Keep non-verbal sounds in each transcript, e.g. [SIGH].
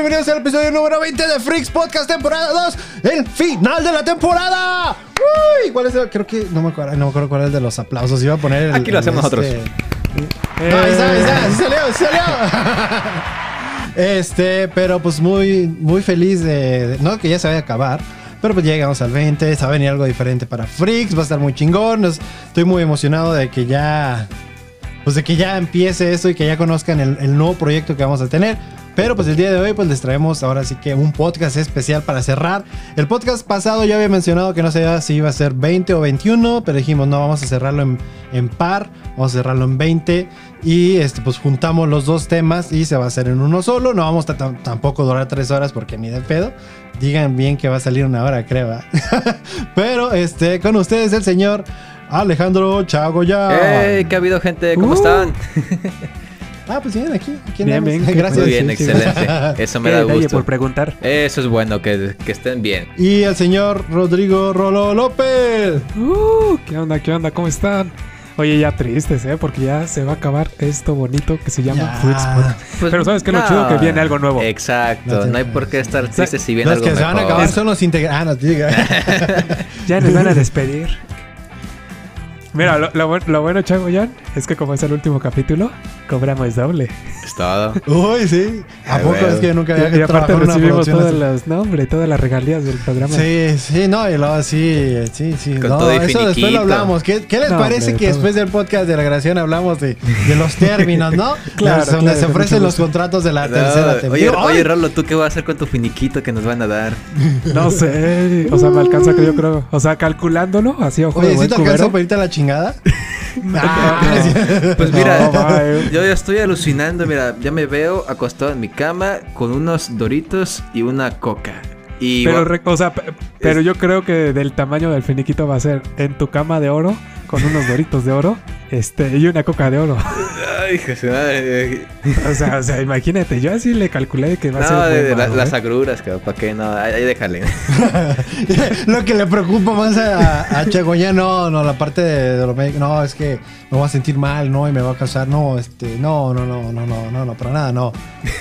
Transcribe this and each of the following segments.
Bienvenidos al episodio número 20 de Freaks Podcast temporada 2, el final de la temporada. Uy, ¿cuál es el? Creo que no me acuerdo, no me acuerdo cuál es el de los aplausos. Iba a poner el, Aquí lo hacemos el, nosotros. este- No, ahí está, ahí está, salió, salió. [LAUGHS] este, pero pues muy, muy feliz de, de- no que ya se vaya a acabar. Pero pues llegamos al 20, se va a venir algo diferente para Freaks, va a estar muy chingón. Estoy muy emocionado de que ya pues de que ya empiece esto y que ya conozcan el, el nuevo proyecto que vamos a tener. Pero pues el día de hoy pues les traemos ahora sí que un podcast especial para cerrar. El podcast pasado ya había mencionado que no sabía si iba a ser 20 o 21, pero dijimos no, vamos a cerrarlo en, en par, vamos a cerrarlo en 20 y este, pues juntamos los dos temas y se va a hacer en uno solo. No vamos a tam- tampoco durar tres horas porque ni de pedo. Digan bien que va a salir una hora, creo. ¿va? [LAUGHS] pero este, con ustedes el señor Alejandro Chagoya. ¡Ey! ¿Qué ha habido, gente? ¿Cómo Uh. están? [LAUGHS] Ah, pues bien, aquí. aquí Bien, [LAUGHS] Gracias. Muy bien, excelente. Eso me da gusto. por preguntar. Eso es bueno, que, que estén bien. Y el señor Rodrigo Rolo López. Uh, ¿Qué onda? ¿Qué onda? ¿Cómo están? Oye, ya tristes, ¿eh? Porque ya se va a acabar esto bonito que se llama Ya. Pues, Pero ¿sabes qué? Lo no. chido que viene algo nuevo. Exacto. No hay por qué estar tristes si viene Los algo que se van a acabar son los integrantes. diga. [LAUGHS] Ya nos van a [LAUGHS] despedir. Mira, lo, lo lo bueno, Chagoyan, es que como es el último capítulo, cobramos doble. Es todo. [LAUGHS] Uy, sí. ¿A Ay, poco es que yo nunca había y aparte recibimos todas las, no, hombre, todas las regalías del programa. Sí, sí, no, y luego sí, sí, sí. Con no, todo eso después lo hablamos. ¿Qué, qué les No, parece hombre, que todo. después del podcast de la grabación hablamos de, de los términos, no? [LAUGHS] Claro, Donde claro, se ofrecen los contratos de la No, tercera oye, temporada. oye, Ay, Rolo, ¿tú qué vas a hacer con tu finiquito que nos van a dar? No sé, o sea, me alcanza que yo creo. O sea, calculándolo, así ojo de Oye, ¿sí buen te cubero. para irte a la chingada? [LAUGHS] Ah. Pues mira, No, yo ya estoy alucinando. Mira, ya me veo acostado en mi cama con unos doritos y una coca. Y Pero, re- o sea, pe- pero yo creo que del tamaño del finiquito va a ser en tu cama de oro, con unos doritos de oro, este, y una coca de oro. [LAUGHS] Madre. O sea, o sea, imagínate, yo así le calculé que va a No, ser. de, buen de la- vago, las ¿eh? agruras, que para qué no, ahí, ahí déjale. [LAUGHS] Lo que le preocupa más a, a Chagoya, no, no, la parte de, de lo médico, no, es que me voy a sentir mal, no, y me va a causar, no, este, no, no, no, no, no, no, no, para nada, no.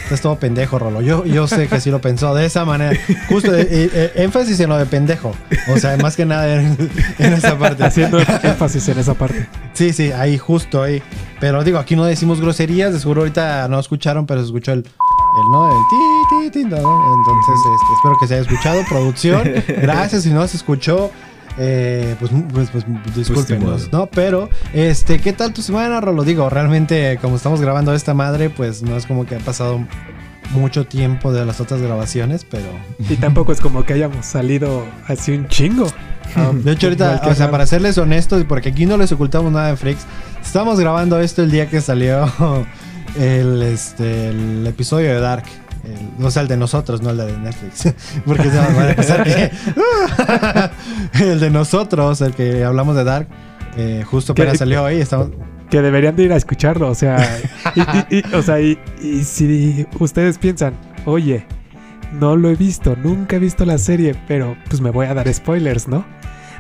Es todo pendejo, Rolo. Yo, yo sé que sí lo pensó de esa manera. Justo, eh, eh, énfasis en lo de pendejo. O sea, más que nada en, en esa parte. Haciendo énfasis en esa parte. Sí, sí, ahí, justo ahí. Pero digo, aquí no decimos groserías, de seguro ahorita no escucharon, pero se escuchó el, el ¿no? El ti, ti, ti, ¿no? Entonces, este, espero que se haya escuchado. Producción, [LAUGHS] gracias. Si no se escuchó, eh, pues, pues, pues, discúlpenos, modo. ¿no? Pero, este, ¿qué tal tu semana, Rolo? Digo, realmente, como estamos grabando esta madre, pues no es como que ha pasado mucho tiempo de las otras grabaciones, pero... Y tampoco es como que hayamos salido así un chingo. [LAUGHS] De hecho, ahorita, o sea, para serles honestos, porque aquí no les ocultamos nada de Freaks, estamos grabando esto el día que salió [LAUGHS] el, este, el episodio de Dark. El- o sea, el de nosotros, no el de Netflix. [LAUGHS] Porque se nos va a pensar que. el de nosotros, el que hablamos de Dark, eh, justo apenas salió hoy. Estamos, Que deberían de ir a escucharlo, o sea, y, y- y- o sea, y si ustedes piensan, oye, no lo he visto, nunca he visto la serie, pero pues me voy a dar spoilers, ¿no?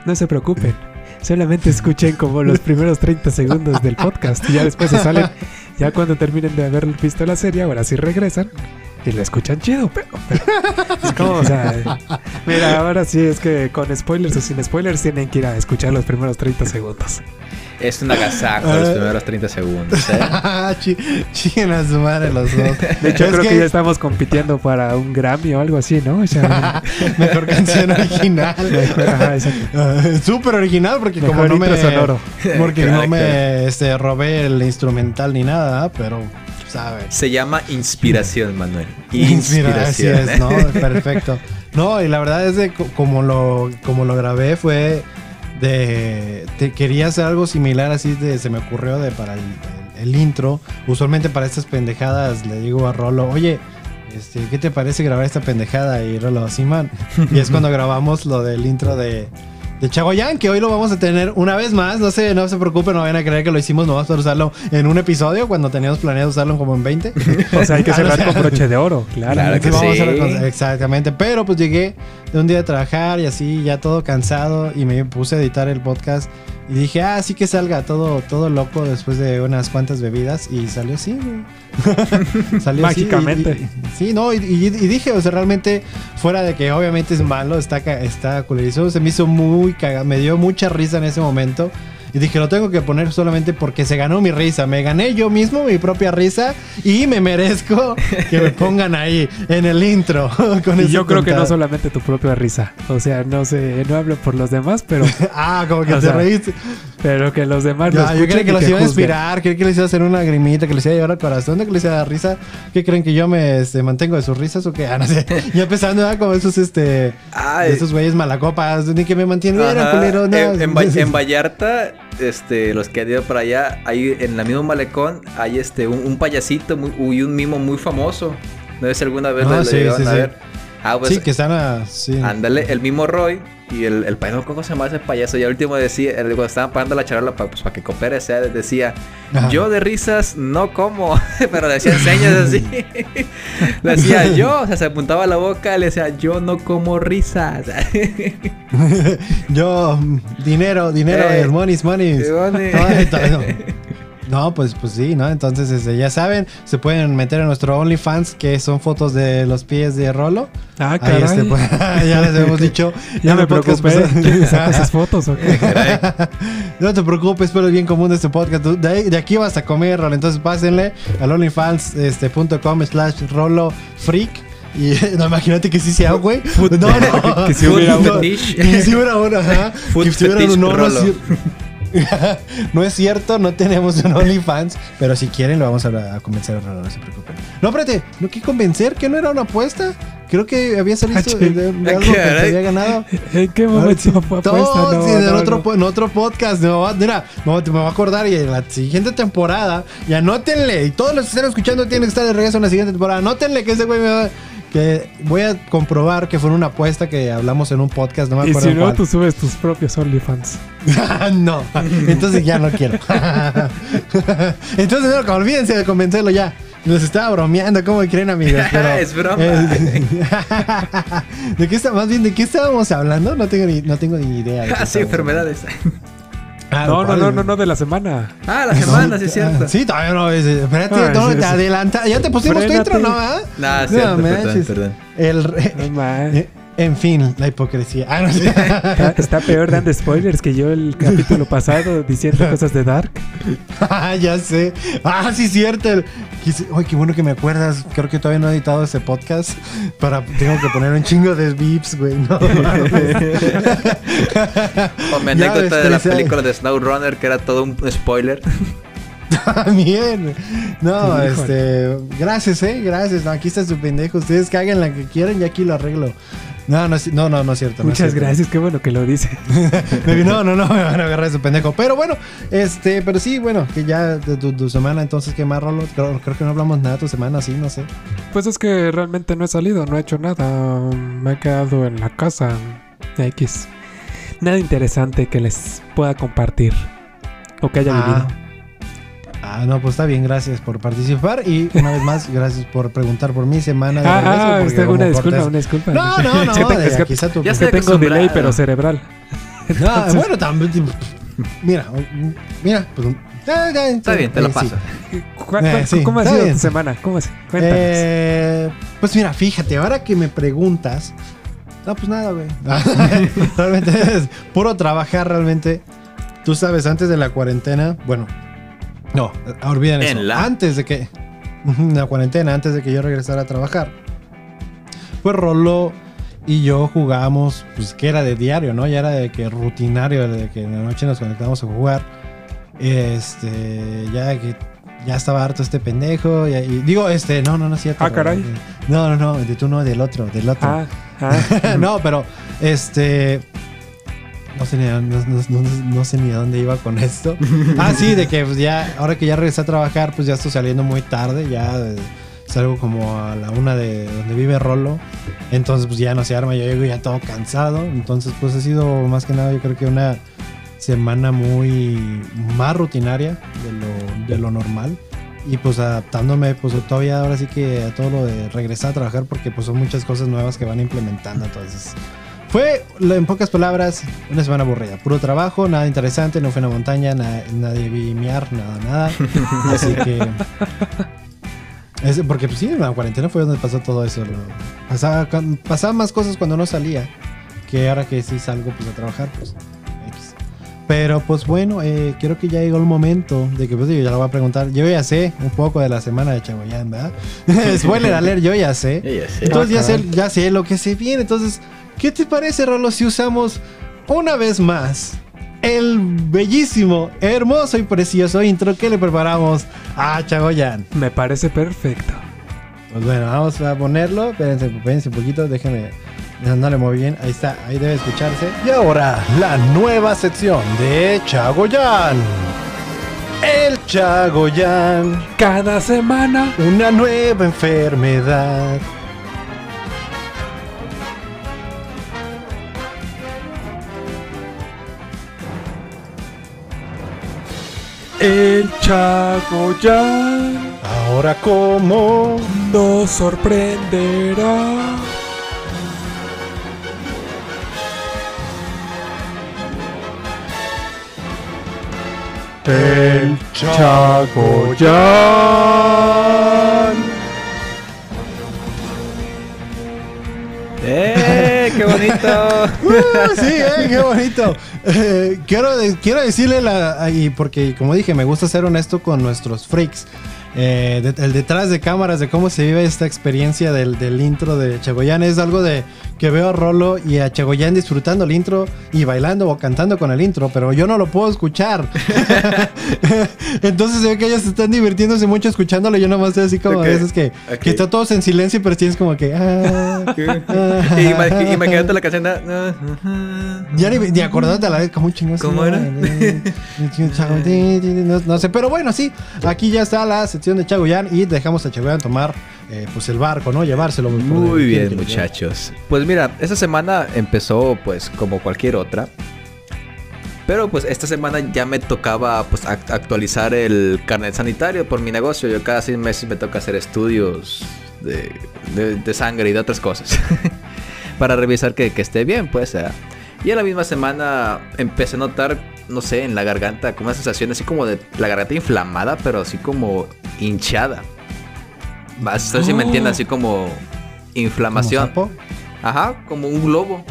No se preocupen, solamente escuchen como los primeros 30 segundos del podcast y ya después se salen, ya cuando terminen de haber visto la serie, ahora sí regresan y lo escuchan chido, pero, pero es como, o sea, mira, ahora sí es que con spoilers o sin spoilers tienen que ir a escuchar los primeros 30 segundos. Es un agasajo los primeros 30 segundos, ¿eh? [LAUGHS] Chi- Chinguen a su madre los dos. De hecho, Es creo que... que ya estamos compitiendo para un Grammy o algo así, ¿no? O sea, [LAUGHS] Mejor canción original. [LAUGHS] Ah, Súper original porque como no me sonoro. porque Claro, no me claro. este, robé el instrumental ni nada, pero sabes. Se llama inspiración, Manuel. Inspira, así Inspiración. es, ¿no? Perfecto. No, y la verdad es co- como lo como lo grabé fue de te quería hacer algo similar así de se me ocurrió de para el, el- el intro. Usualmente para estas pendejadas le digo a Rolo, "Oye, este, ¿qué te parece grabar esta pendejada? Y Rolo, sí, man. Y es cuando [LAUGHS] grabamos lo del intro de, de Chagoyán, que hoy lo vamos a tener una vez más. No se, no se preocupen, no vayan a creer que lo hicimos nomás para usarlo en un episodio, cuando teníamos planeado usarlo como en 20. [LAUGHS] O sea, hay que [LAUGHS] cerrar no, con broche de oro, claro. Claro que Vamos a sí. hacer cosas- exactamente. Pero pues llegué de un día de trabajar y así, ya todo cansado, y me puse a editar el podcast. Y dije, ah, sí que salga todo, todo loco después de unas cuantas bebidas. Y salió así, güey. [LAUGHS] salió así, Mágicamente. y- y- sí, no, y, dije, o sea, realmente, fuera de que obviamente es malo, está, está culerísimo, se me hizo muy cagado, me dio mucha risa en ese momento. Y dije, lo tengo que poner solamente porque se ganó mi risa. Me gané yo mismo mi propia risa y me merezco que me pongan ahí en el intro. [LAUGHS] con Y yo creo que no solamente tu propia risa. O sea, no sé, no hablo por los demás, pero, [LAUGHS] Ah, como que O te sea, reíste. Pero que los demás lo yo creí que los iba a inspirar, creí que les iba a hacer una grimita, que les iba a llevar al corazón, que les iba a dar risa. ¿Qué creen que yo me este, mantengo de sus risas o qué? [LAUGHS] Ah, no sé. Ya empezando ¿verdad? como esos, este, Ay. esos güeyes malacopas, ni que me mantienen, culero, no. en, en [LAUGHS] en Vallarta, este, los que han ido para allá, ahí en la misma malecón hay este un, un payasito muy- y un mimo muy famoso. No sé si alguna vez Ah, lo, sí, sí, a sí. ver. Ah, pues sí, que están a, sí. ándale, el mismo Roy y el, el payaso, ¿cómo se llama ese payaso? Y al último decía, el- cuando estaban pagando la charola para pues, pa que coopere, sea, decía, Ajá. yo de risas no como, [LAUGHS] pero decía señas así. [LAUGHS] decía [LAUGHS] yo, o sea, se apuntaba la boca, le decía, yo no como risas. Yo, dinero, dinero, Eh, el money. money. No. Pues, pues sí, ¿no? Entonces, este, ya saben, se pueden meter en nuestro OnlyFans, que son fotos de los pies de Rolo. Ah, Ahí, caray. este, pues, [LAUGHS] ya les hemos dicho. [LAUGHS] ya me preocupé. pasado. ¿Quién saca [LAUGHS] esas fotos o qué? no te preocupes, pero es bien común de este podcast. De, ahí- de aquí vas a comer, Rolo. Entonces pásenle al onlyfans.com slash Rolo Freak. Y no, imagínate que sí sea, güey. No, no. Que si hubiera fetish. Que si hubiera una, ajá. Que si hubiera un- no, [LAUGHS] no, es cierto, no tenemos un OnlyFans, pero si quieren lo vamos a, a convencer a no se preocupen. No, espérate, ¿no que convencer? ¿Que no era una apuesta? Creo que había salido Ah, de, de- de algo que te caray. había ganado. ¿En qué momento fue apuesta? No, sí, en, no, otro, en otro podcast. Me va, mira, me va- me voy a acordar y en la siguiente temporada. Y anótenle. Y todos los que estén escuchando tienen que estar de regreso en la siguiente temporada. Anótenle que ese güey me va. Que voy a comprobar que fue una apuesta que hablamos en un podcast. No me Y acuerdo si no, cuál. tú subes tus propios OnlyFans. [LAUGHS] no, entonces ya no quiero. [LAUGHS] entonces, no, olvídense de convencerlo ya. Nos estaba bromeando, ¿cómo creen, amigos? [LAUGHS] Pero, Es broma. eh, [LAUGHS] ¿De qué está, más bien, ¿de qué estábamos hablando? No tengo ni, no tengo ni idea. Ah, [LAUGHS] sí, enfermedades. Ah, No, no, no, no, no, de la semana. Ah, la semana, sí es cierto. Ah, Sí, todavía no. es- Espérate, Ah, no, sí, te sí. adelanta. Ya te pusimos tu intro, ¿no? ¿Ah? Nah, No, cierto, perdón, manches. perdón. El re- No, en fin, la hipocresía. Ah, no sé. [LAUGHS] Está, está peor dando spoilers que yo el capítulo pasado diciendo cosas de Dark. [LAUGHS] Ah, ya sé. Ah, sí, cierto. Ay, qué bueno que me acuerdas. Creo que todavía no he editado ese podcast. Para, tengo que poner un chingo de beeps, güey. No, [LAUGHS] O mi anécdota de la película de SnowRunner, que era todo un spoiler. También. No, Híjole. este. Gracias, eh. Gracias. No, aquí está su pendejo. Ustedes caguen la que quieran y aquí lo arreglo. No, no, es- no, no, no es cierto. no es Muchas cierto. gracias, qué bueno que lo dice. [LAUGHS] No, no, no, [LAUGHS] me van a agarrar ese pendejo. Pero bueno, este, pero sí, bueno, que ya de tu, tu semana, entonces, ¿qué más, Rolo? Creo, creo que no hablamos nada de tu semana, sí, no sé. Pues es que realmente no he salido, no he hecho nada. Me he quedado en la casa. X. Nada interesante que les pueda compartir. O que haya vivido. Ah, no, pues está bien, gracias por participar. Y una vez más, gracias por preguntar por mi semana de regreso, Ah, ah, porque este, una disculpa, cortas- una disculpa. No, no, [LAUGHS] no, Es que te- de es que- aquí está tu- Ya es que tengo delay, pero cerebral. No, Entonces- bueno, también. Mira, mira, pues. ah, Está bien, te lo sí. paso. ¿Cuál- Eh, sí, ¿Cómo ha sido bien. tu semana? ¿Cómo? Cuéntanos. Eh, pues mira, fíjate, ahora que me preguntas. No, pues nada, güey. [LAUGHS] realmente es puro trabajar, realmente. Tú sabes, antes de la cuarentena, bueno, no, olviden eso. La- Antes de que. La cuarentena, antes de que yo regresara a trabajar. Pues Rolo y yo jugábamos, pues que era de diario, ¿no? Ya era de que rutinario, de que en la noche nos conectábamos a jugar. Este, ya que ya estaba harto este pendejo. Y, y- digo, este, no, no, no es cierto. Ah, caray. No, no, no, de tú no, del otro, del otro. Ah, ah. [LAUGHS] no, pero este. No sé, ni a, no, no- no- no sé ni a dónde iba con esto. [LAUGHS] Ah, sí, de que pues, ya, ahora que ya regresé a trabajar, pues ya estoy saliendo muy tarde, ya eh, salgo como a la una de donde vive Rolo. Entonces pues ya no se arma, yo llego ya todo cansado. Entonces pues ha sido más que nada yo creo que una semana muy más rutinaria de lo, de lo normal. Y pues adaptándome pues todavía ahora sí que a todo lo de regresar a trabajar porque pues son muchas cosas nuevas que van implementando. Entonces fue en pocas palabras una semana aburrida. Puro trabajo, nada interesante, no fue una montaña, na- nadie vi miar, nada, nada. [LAUGHS] Así que... Es, porque pues sí, en la cuarentena fue donde pasó todo eso. lo- pasaba, pasaba más cosas cuando no salía. Que ahora que sí salgo pues a trabajar, pues... X. Pero pues bueno, eh, creo que ya llegó el momento de que pues digo, ya lo voy a preguntar. Yo ya sé un poco de la semana de Chagoyán, ¿verdad? [LAUGHS] Spoiler alert, yo ya sé. Sí, ya sé. Entonces ya sé, ya sé lo que se viene. Entonces, ¿qué te parece, Rolo, si usamos una vez más el bellísimo, hermoso y precioso intro que le preparamos a Chagoyan? Me parece perfecto. Pues bueno, vamos a ponerlo. Espérense, espérense un poquito, déjenme. No le muevo bien. Ahí está, ahí debe escucharse. Y ahora, la nueva sección de Chagoyan. El Chagoyan. Cada semana. Una nueva enfermedad. El Chagoyan Ahora como nos sorprenderá. el Chagoyan. [LAUGHS] Uh, sí, eh, qué bonito. Eh, quiero, quiero decirle la, y porque como dije, me gusta ser honesto con nuestros freaks. Eh, de- el detrás de cámaras de cómo se vive esta experiencia del, del intro de Chagoyan es algo de que veo a Rolo y a Chagoyan disfrutando el intro y bailando o cantando con el intro, pero yo no lo puedo escuchar. [LAUGHS] [LAUGHS] Entonces se ve que ellos están divirtiéndose mucho escuchándolo. Yo nomás estoy así como Ok, a veces que, ok. que está todos en silencio, pero tienes como que. ah, ah. Imag- Imagínate la canción. de- Ya ni, ni acordándote a la vez, como chingón. ¿Cómo era? [LAUGHS] No, no sé, pero bueno, sí. Aquí ya está la sección de Chagoyan y dejamos a Chagoyan tomar eh, pues el barco, ¿no? Llevárselo. Muy bien, muchachos. Pues mira, esta semana empezó pues como cualquier otra. Pero pues esta semana ya me tocaba pues act- actualizar el carnet sanitario por mi negocio. Yo cada seis meses me toca hacer estudios de, de- de sangre y de otras cosas. [LAUGHS] Para revisar que, que esté bien, pues. eh. Y en la misma semana empecé a notar, no sé, en la garganta como una sensación así como de la garganta inflamada, pero así como hinchada. Más, no sé si me Oh. entiendes, así como ¿Como inflamación. sapo? Ajá, como un globo.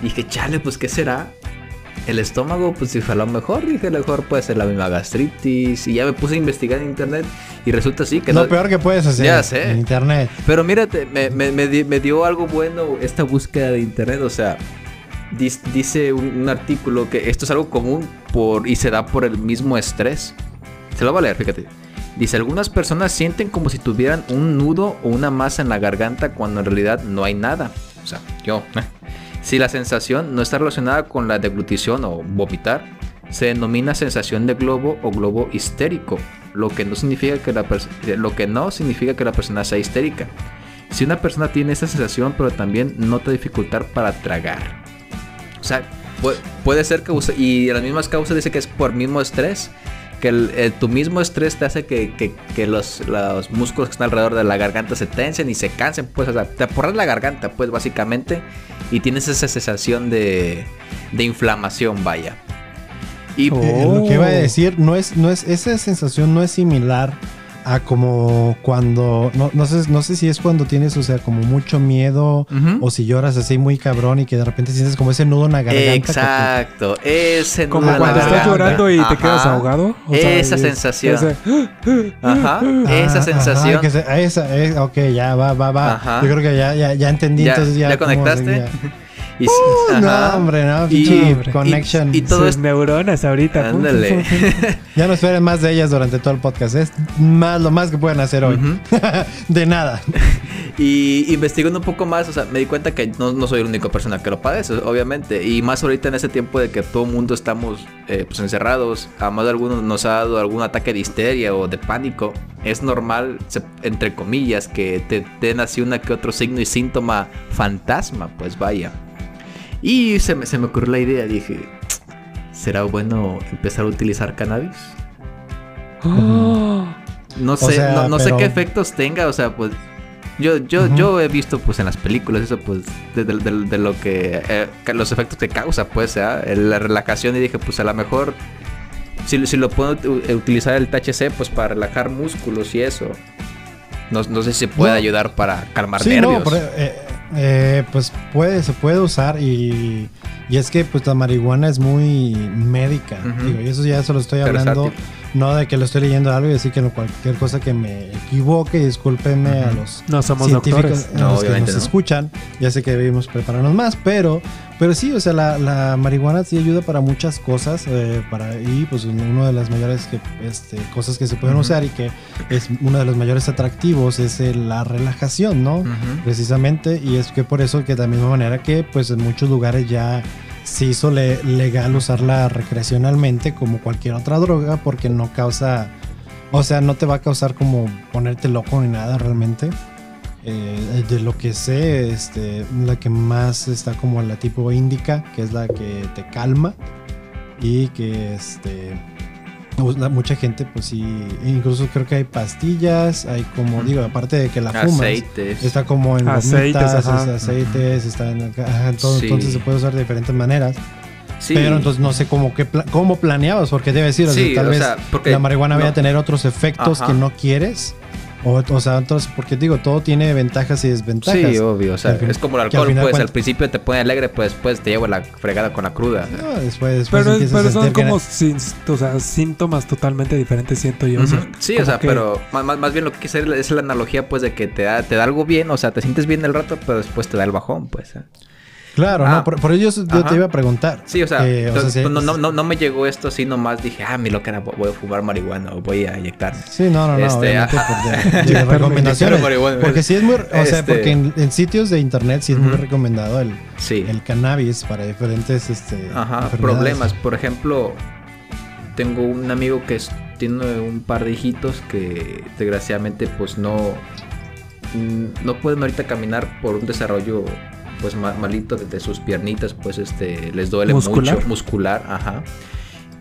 Y dije, chale, pues ¿qué será? El estómago, pues dije, a lo mejor, dije, a lo mejor puede ser la misma gastritis. Y ya me puse a investigar en internet y resulta así que Lo no. peor que puedes hacer Ya sé. en internet. Pero mírate, me, me- me di- me dio algo bueno esta búsqueda de internet. O sea, dice un, artículo que esto es algo común por, y se da por el mismo estrés. Se lo voy a leer, fíjate. Dice, algunas personas sienten como si tuvieran un nudo o una masa en la garganta cuando en realidad no hay nada. O sea, yo. Si la sensación no está relacionada con la deglutición o vomitar, se denomina sensación de globo o globo histérico, lo que no significa que la, eh, lo que no significa que la persona sea histérica. Si una persona tiene esta sensación, pero también nota dificultad para tragar. O sea, pu- puede ser que use- y las mismas causas dice que es por mismo estrés, que el- el- tu mismo estrés te hace que, que- que los, los músculos que están alrededor de la garganta se tensen y se cansen, pues, o sea, te aporras la garganta, pues, básicamente, y tienes esa sensación de, de inflamación, vaya. Y Oh. Eh, lo que iba a decir, no es, no es, esa sensación no es similar a como cuando, no, no sé, no sé si es cuando tienes, o sea, como mucho miedo o si lloras así muy cabrón y que de repente sientes como ese nudo en la garganta. Exacto, ese Como nudo la cuando estás garganta. llorando y te Ajá. quedas ahogado. o Esa es- sensación. ese- Ajá, [LAUGHS] Ah, esa ajá, sensación. que se- esa, eh, ok, ya va, va, va. Ajá. Yo creo que ya, ya, ya entendí, Ya- entonces ya. ya como conectaste. ya- [LAUGHS] Y, Uh, no, hombre, no. Y- connection. y- y todo Sus esto- neuronas ahorita. Ándale. [LAUGHS] Ya no esperen más de ellas durante todo el podcast. Es más lo más que pueden hacer hoy. [LAUGHS] De nada. Y investigando un poco más, o sea, me di cuenta que no, no soy la única persona que lo padece, obviamente. Y más ahorita en este tiempo de que todo el mundo estamos eh, pues encerrados, a más de algunos nos ha dado algún ataque de histeria o de pánico. Es normal, se- entre comillas, que te den así una que otro signo y síntoma fantasma, pues vaya. Y se me, se me ocurrió la idea, dije, ¿será bueno empezar a utilizar cannabis? Oh, [GASPS] No sé, sea, no, no sé qué efectos tenga, o sea, pues yo, yo, yo he visto pues en las películas eso pues de, de- de- de lo que eh, ca- los efectos que causa pues ¿ah? El- la relajación y dije pues a lo mejor si, si lo puedo utilizar el THC pues para relajar músculos y eso. No, no sé si puede No. ayudar para calmar Sí, nervios. no, pero, eh, eh, pues puede, se puede usar y, y es que pues la marihuana es muy médica. Digo, y eso ya se lo estoy Versátil. No de que lo estoy leyendo algo y decir que no, cualquier cosa que me equivoque, discúlpenme a los no somos científicos a No, los que nos no. escuchan. Ya sé que debemos prepararnos más, pero, pero sí, o sea, la, la marihuana sí ayuda para muchas cosas. eh, para, y pues una de las mayores que, este, cosas que se pueden usar y que es uno de los mayores atractivos es eh, la relajación, ¿no? Precisamente, y es que por eso que de la misma manera que pues en muchos lugares ya se hizo le- legal usarla recreacionalmente como cualquier otra droga porque no causa, o sea, no te va a causar como ponerte loco ni nada realmente. Eh, de lo que sé, este, la que más está como la tipo indica, que es la que te calma y que este mucha gente pues sí, incluso creo que hay pastillas, hay como digo, aparte de que la fumas, Aceites. Está como en Aceites, gomitas, ajá. aceites, está en ajá, todo, Sí. entonces se puede usar de diferentes maneras. Sí. Pero entonces no sé cómo, qué pla- cómo planeabas, porque debe decir, o sea, Sí, tal o vez sea, porque la marihuana vaya a tener otros efectos Ajá. que no quieres. O, o sea, entonces, porque digo, todo tiene ventajas y desventajas. Sí, obvio. O sea, al fin- es como el al alcohol, final pues. cuenta- Al principio te pone alegre, pues después te lleva la fregada con la cruda. No, después, después Pero, pero a son como sin- o sea, síntomas totalmente diferentes, siento yo. o sea. Sí, o sea, que- pero más, más, bien lo que quise es la analogía, pues, de que te da, te da algo bien, o sea, te sientes bien el rato, pero después te da el bajón, pues. ¿eh? Claro, Ah. no, por, por ello yo Ajá. te iba a preguntar. Sí, o sea, Eh, o sea, entonces, sí- no, no, me llegó esto así nomás, dije, ah, mi loca voy a fumar marihuana o voy a inyectarme. Sí, no, no, no, Este, ah, por [LAUGHS] de- recomendaciones. Porque sí es muy, o sea, Este- porque en, en sitios de internet sí es muy recomendado el, Sí. el cannabis para diferentes este, Ajá, problemas. Por ejemplo, tengo un amigo que es- tiene un par de hijitos que desgraciadamente pues no mm, no pueden ahorita caminar por un desarrollo pues ma- malito de, de sus piernitas, pues este les duele ¿Muscular? mucho muscular, ajá.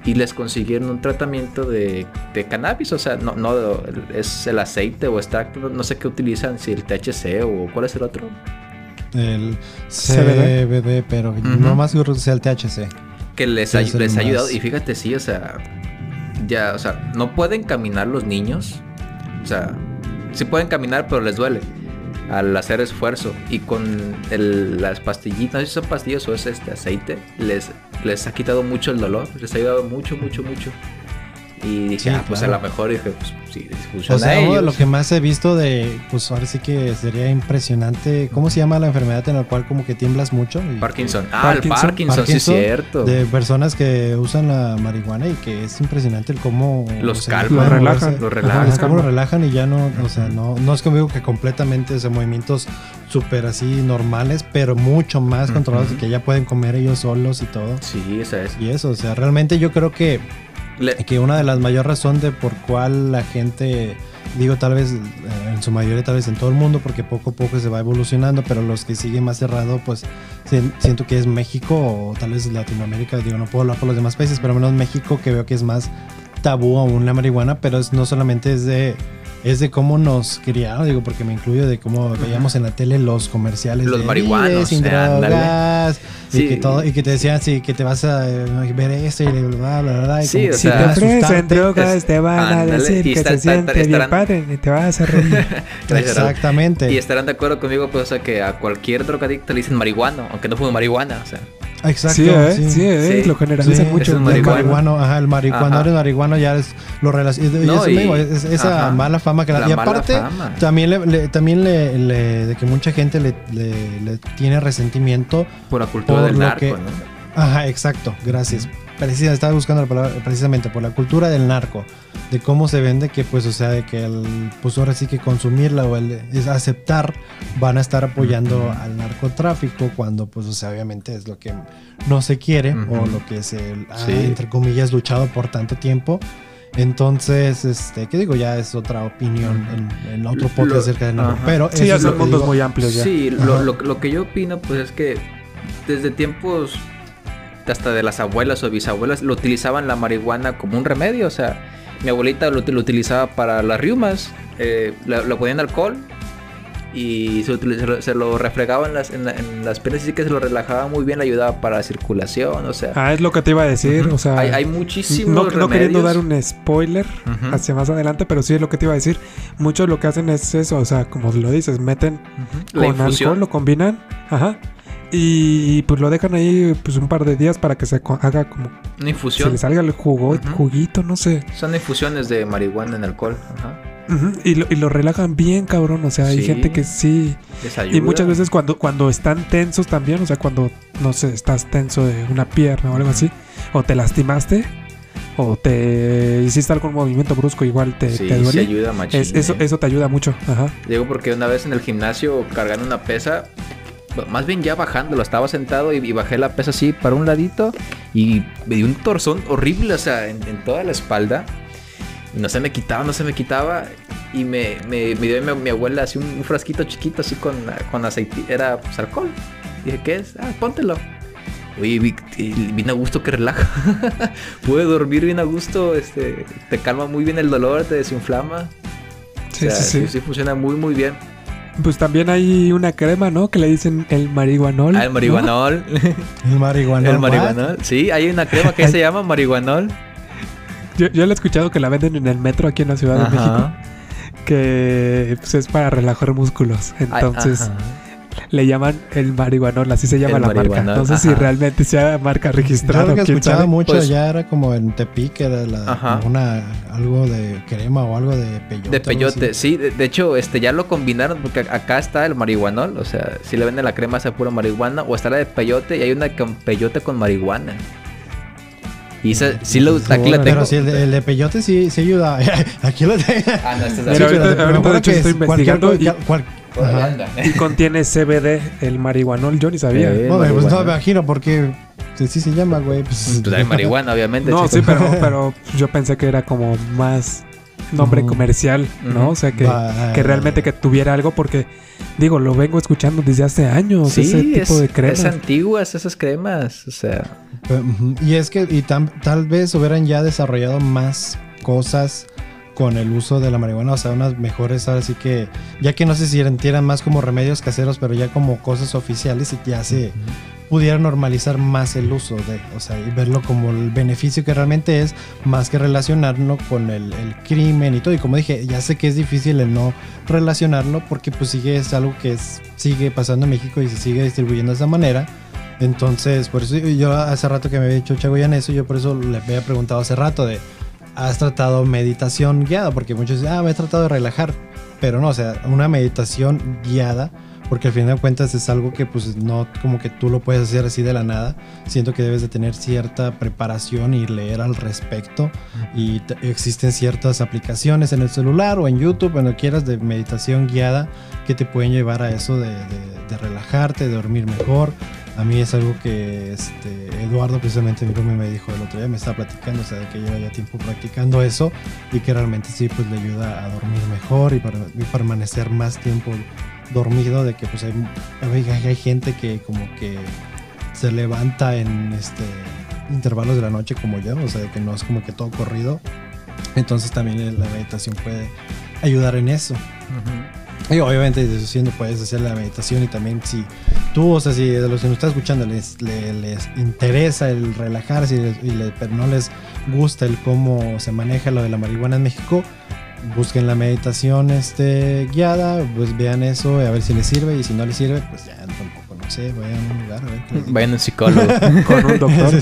Y les consiguieron un tratamiento de, de cannabis, o sea, no, no es el aceite o extracto, no, no sé qué utilizan, si el THC o cuál es el otro. El CBD. CBD, pero Ujú. no más que sea el THC. que les, ay- les ha ayudado. Y fíjate, sí, o sea, ya, o sea, no pueden caminar los niños. O sea, sí pueden caminar, pero les duele al hacer esfuerzo. Y con las pastillitas, no sé si son pastillas o es este aceite, les, les ha quitado mucho el dolor. Les ha ayudado mucho, mucho, mucho. Y dije, Sí, ah, pues claro. a lo mejor dije, pues sí, funciona O sea, ellos. lo que más he visto de, pues ahora sí que sería impresionante. ¿Cómo se llama la enfermedad en la cual como que tiemblas mucho? Y- Parkinson. Ah, el Parkinson. Parkinson, sí es Parkinson, cierto. De personas que usan la marihuana y que es impresionante el cómo... Los o sea, calma. Los relajan. Los Ajá, relajan. los cómo lo relajan y ya no, o sea, no, no es como digo que completamente, o sea, movimientos súper así normales, pero mucho más controlados y que ya pueden comer ellos solos y todo. Sí, esa es. Y eso, o sea, realmente yo creo que Que una de las mayores razones de por cuál la gente, digo tal vez en su mayoría, tal vez en todo el mundo, porque poco a poco se va evolucionando, pero los que siguen más cerrado, pues si- siento que es México o tal vez Latinoamérica, digo, no puedo hablar por los demás países, pero menos México que veo que es más tabú aún la marihuana, pero es, no solamente es de... Es de cómo nos criaron, digo, porque me incluyo de cómo veíamos en la tele los comerciales Los de marihuanos, "Vive sin eh, ándale". drogas, Sí. y que todo, y que te decían sí, que te vas a eh, ver esto y bla, bla, bla, bla, y Sí, como o que Si sea, te ofrecen drogas, es- te van a decir que está- se siente bien estarán- padre y te vas a reír. [LAUGHS] Exactamente. Y estarán de acuerdo conmigo, pues, o sea, que a cualquier drogadicto le dicen marihuana, aunque no fume marihuana, o sea. Exacto. Sí, ¿eh? Sí, ¿eh? Sí. Lo generalizan Sí, mucho. el marihuana. marihuano, ajá, el marihuano, Ajá. el marihuano ya es lo relaciona. Y, No, y- mismo, es- esa ajá. mala fama que la, La Y aparte, fama. también le, le- también le, le- de que mucha gente le, le- le tiene resentimiento. Por la cultura Por del lo narco, que- ¿no? Ajá, exacto, gracias. Precisa, estaba buscando la palabra precisamente por la cultura del narco, de cómo se vende, que pues, o sea, de que el, pues ahora sí que consumirla o el es aceptar van a estar apoyando al narcotráfico cuando, pues, o sea, obviamente es lo que no se quiere o lo que se ha, Sí. entre comillas, luchado por tanto tiempo. Entonces, este, ¿qué digo? Ya es otra opinión en, en otro podcast Lo- acerca del narco. ajá. Pero Sí, ya es que mundos digo. muy amplios ya. Sí, lo, lo, lo que yo opino, pues es que desde tiempos hasta de las abuelas o bisabuelas lo utilizaban la marihuana como un remedio. O sea, mi abuelita lo, lo utilizaba para las riumas, eh, lo ponían alcohol y se, lo- se lo refregaba en las, en, la- en las piernas, así que se lo relajaba muy bien, le ayudaba para la circulación. O sea, Ah, es lo que te iba a decir. O sea, hay, hay muchísimos no, no queriendo remedios. dar un spoiler hacia más adelante, pero sí es lo que te iba a decir. Muchos lo que hacen es eso, o sea, como lo dices, meten La con infusión. alcohol, lo combinan, ajá, y pues lo dejan ahí pues un par de días para que se haga como Una se infusión. le salga el jugo, juguito, no sé. Son infusiones de marihuana en alcohol. Ajá. Y, lo, y lo relajan bien, cabrón. O sea, hay gente que sí. Les ayuda. Y muchas veces cuando, cuando están tensos también, o sea, cuando, no sé, estás tenso de una pierna o algo así, o te lastimaste, o te hiciste algún movimiento brusco, igual te, Sí, te sí duele. ayuda machín. Es- eso, eh. eso te ayuda mucho. Ajá. Digo porque una vez en el gimnasio cargando una pesa, más bien ya bajándolo, estaba sentado y, y bajé la pesa así para un ladito y me dio un torzón horrible, o sea, en, en toda la espalda. Y no se me quitaba, no se me quitaba. Y me, me, me dio mi, mi abuela así un, un frasquito chiquito así con, con aceite, era pues alcohol. Dije, ¿qué es? Ah, póntelo. Oye, bien a gusto que relaja. [LAUGHS] Pude dormir bien a gusto, este, te calma muy bien el dolor, te desinflama. Sí, O sea, sí, sí, sí funciona muy, muy bien. Pues también hay una crema, ¿no? Que le dicen el marihuanol. Ah, el ¿no? marihuanol. [LAUGHS] El marihuana. el ¿what? marihuanol. Sí, hay una crema que se llama marihuanol. Yo, yo le he escuchado que la venden en el metro aquí en la Ciudad de México. Que pues, es para relajar músculos. Ay, Entonces ajá. Le llaman el marihuanol, así se llama El la marca. No sé si ajá. realmente sea marca Yo registrada. lo que escuchaba sabe. mucho Pues- ya era como en Tepic, era la, Ajá. una, algo de crema o algo de peyote. De peyote, sí, de, de hecho, este ya lo combinaron porque acá está el marihuanol, o sea, si le venden la crema esa pura marihuana o está la de peyote y hay una con peyote con marihuana. Y esa, sí lo, aquí la tengo. Pero sí, el de, el de peyote sí, sí ayuda. [LAUGHS] Aquí lo tengo. Ah, no, esta es ahorita- pero ahorita, de hecho, estoy es cualquier investigando co- cual- Por ahí Ajá. anda. Y contiene CBD, el marihuanol. Yo ni sabía. Eh, No, pues no me imagino porque sí, sí se llama, güey. Pues, Pues hay marihuana, obviamente. No, chico. sí, pero, [LAUGHS] pero yo pensé que era como más nombre comercial, ¿no? O sea, que, que realmente que tuviera algo porque, digo, lo vengo escuchando desde hace años, Sí, ese tipo es, de cremas. es antiguas esas cremas, o sea. Y es que y tam- tal vez hubieran ya desarrollado más cosas con el uso de la marihuana, o sea, unas mejores, ahora sí que, ya que no se sintieran más como remedios caseros, pero ya como cosas oficiales y ya se pudiera normalizar más el uso de, o sea, y verlo como el beneficio que realmente es, más que relacionarlo con el, el crimen y todo. Y como dije, ya sé que es difícil el no relacionarlo porque pues sigue, es algo que es- sigue pasando en México y se sigue distribuyendo de esa manera. Entonces, por eso yo hace rato que me había dicho Chagoyan eso, yo por eso le había preguntado hace rato de, ¿has tratado meditación guiada? Porque muchos dicen, ah, me he tratado de relajar. Pero no, o sea, una meditación guiada, porque al final de cuentas es algo que pues no como que tú lo puedes hacer así de la nada. Siento que debes de tener cierta preparación y leer al respecto. Y existen ciertas aplicaciones en el celular o en YouTube, cuando quieras, de meditación guiada que te pueden llevar a eso de relajarte, de dormir mejor. A mí es algo que este, Eduardo precisamente mi me dijo el otro día, me estaba platicando, o sea, de que lleva ya tiempo practicando eso y que realmente sí, pues le ayuda a dormir mejor y, para, permanecer más tiempo dormido, de que pues hay, hay, hay gente que como que se levanta en este intervalos de la noche como yo, o sea, de que no es como que todo corrido. Entonces también la meditación puede ayudar en eso. Y obviamente haciendo puedes hacer la meditación y también si tú, o sea, si de los que nos están escuchando les, le- les interesa el relajarse y, les- y le- pero no les gusta el cómo se maneja lo de la marihuana en México, busquen la meditación este, guiada, pues vean eso, a ver si les sirve y si no les sirve, pues ya tampoco sé, vayan a un lugar a ver qué les digo. Vayan a un psicólogo. [LAUGHS] Con un doctor.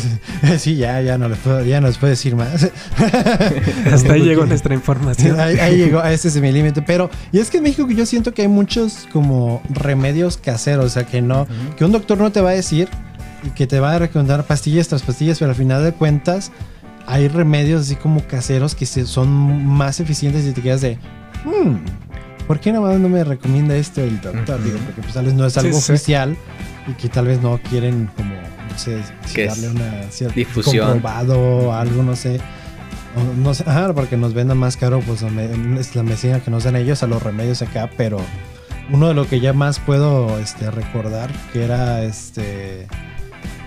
Sí, ya, ya no les puedo, ya no les puedo decir más. [LAUGHS] Hasta ahí llegó nuestra información. Ahí, ahí llegó, ese es mi límite. Pero, y es que en México yo siento que hay muchos como remedios caseros, o sea, que no, que un doctor no te va a decir y que te va a recomendar pastillas tras pastillas, pero al final de cuentas hay remedios así como caseros que son más eficientes y te quedas de, hmm, ¿por qué nada más no me recomienda esto el doctor? Digo, porque pues tal vez no es algo Sí, sí. oficial y que tal vez no quieren como, no sé, si darle una cierta difusión. comprobado o algo, no sé. No sé, ajá, porque nos venda más caro pues es la medicina que nos dan ellos a los remedios acá, pero uno de lo que ya más puedo este, recordar que era este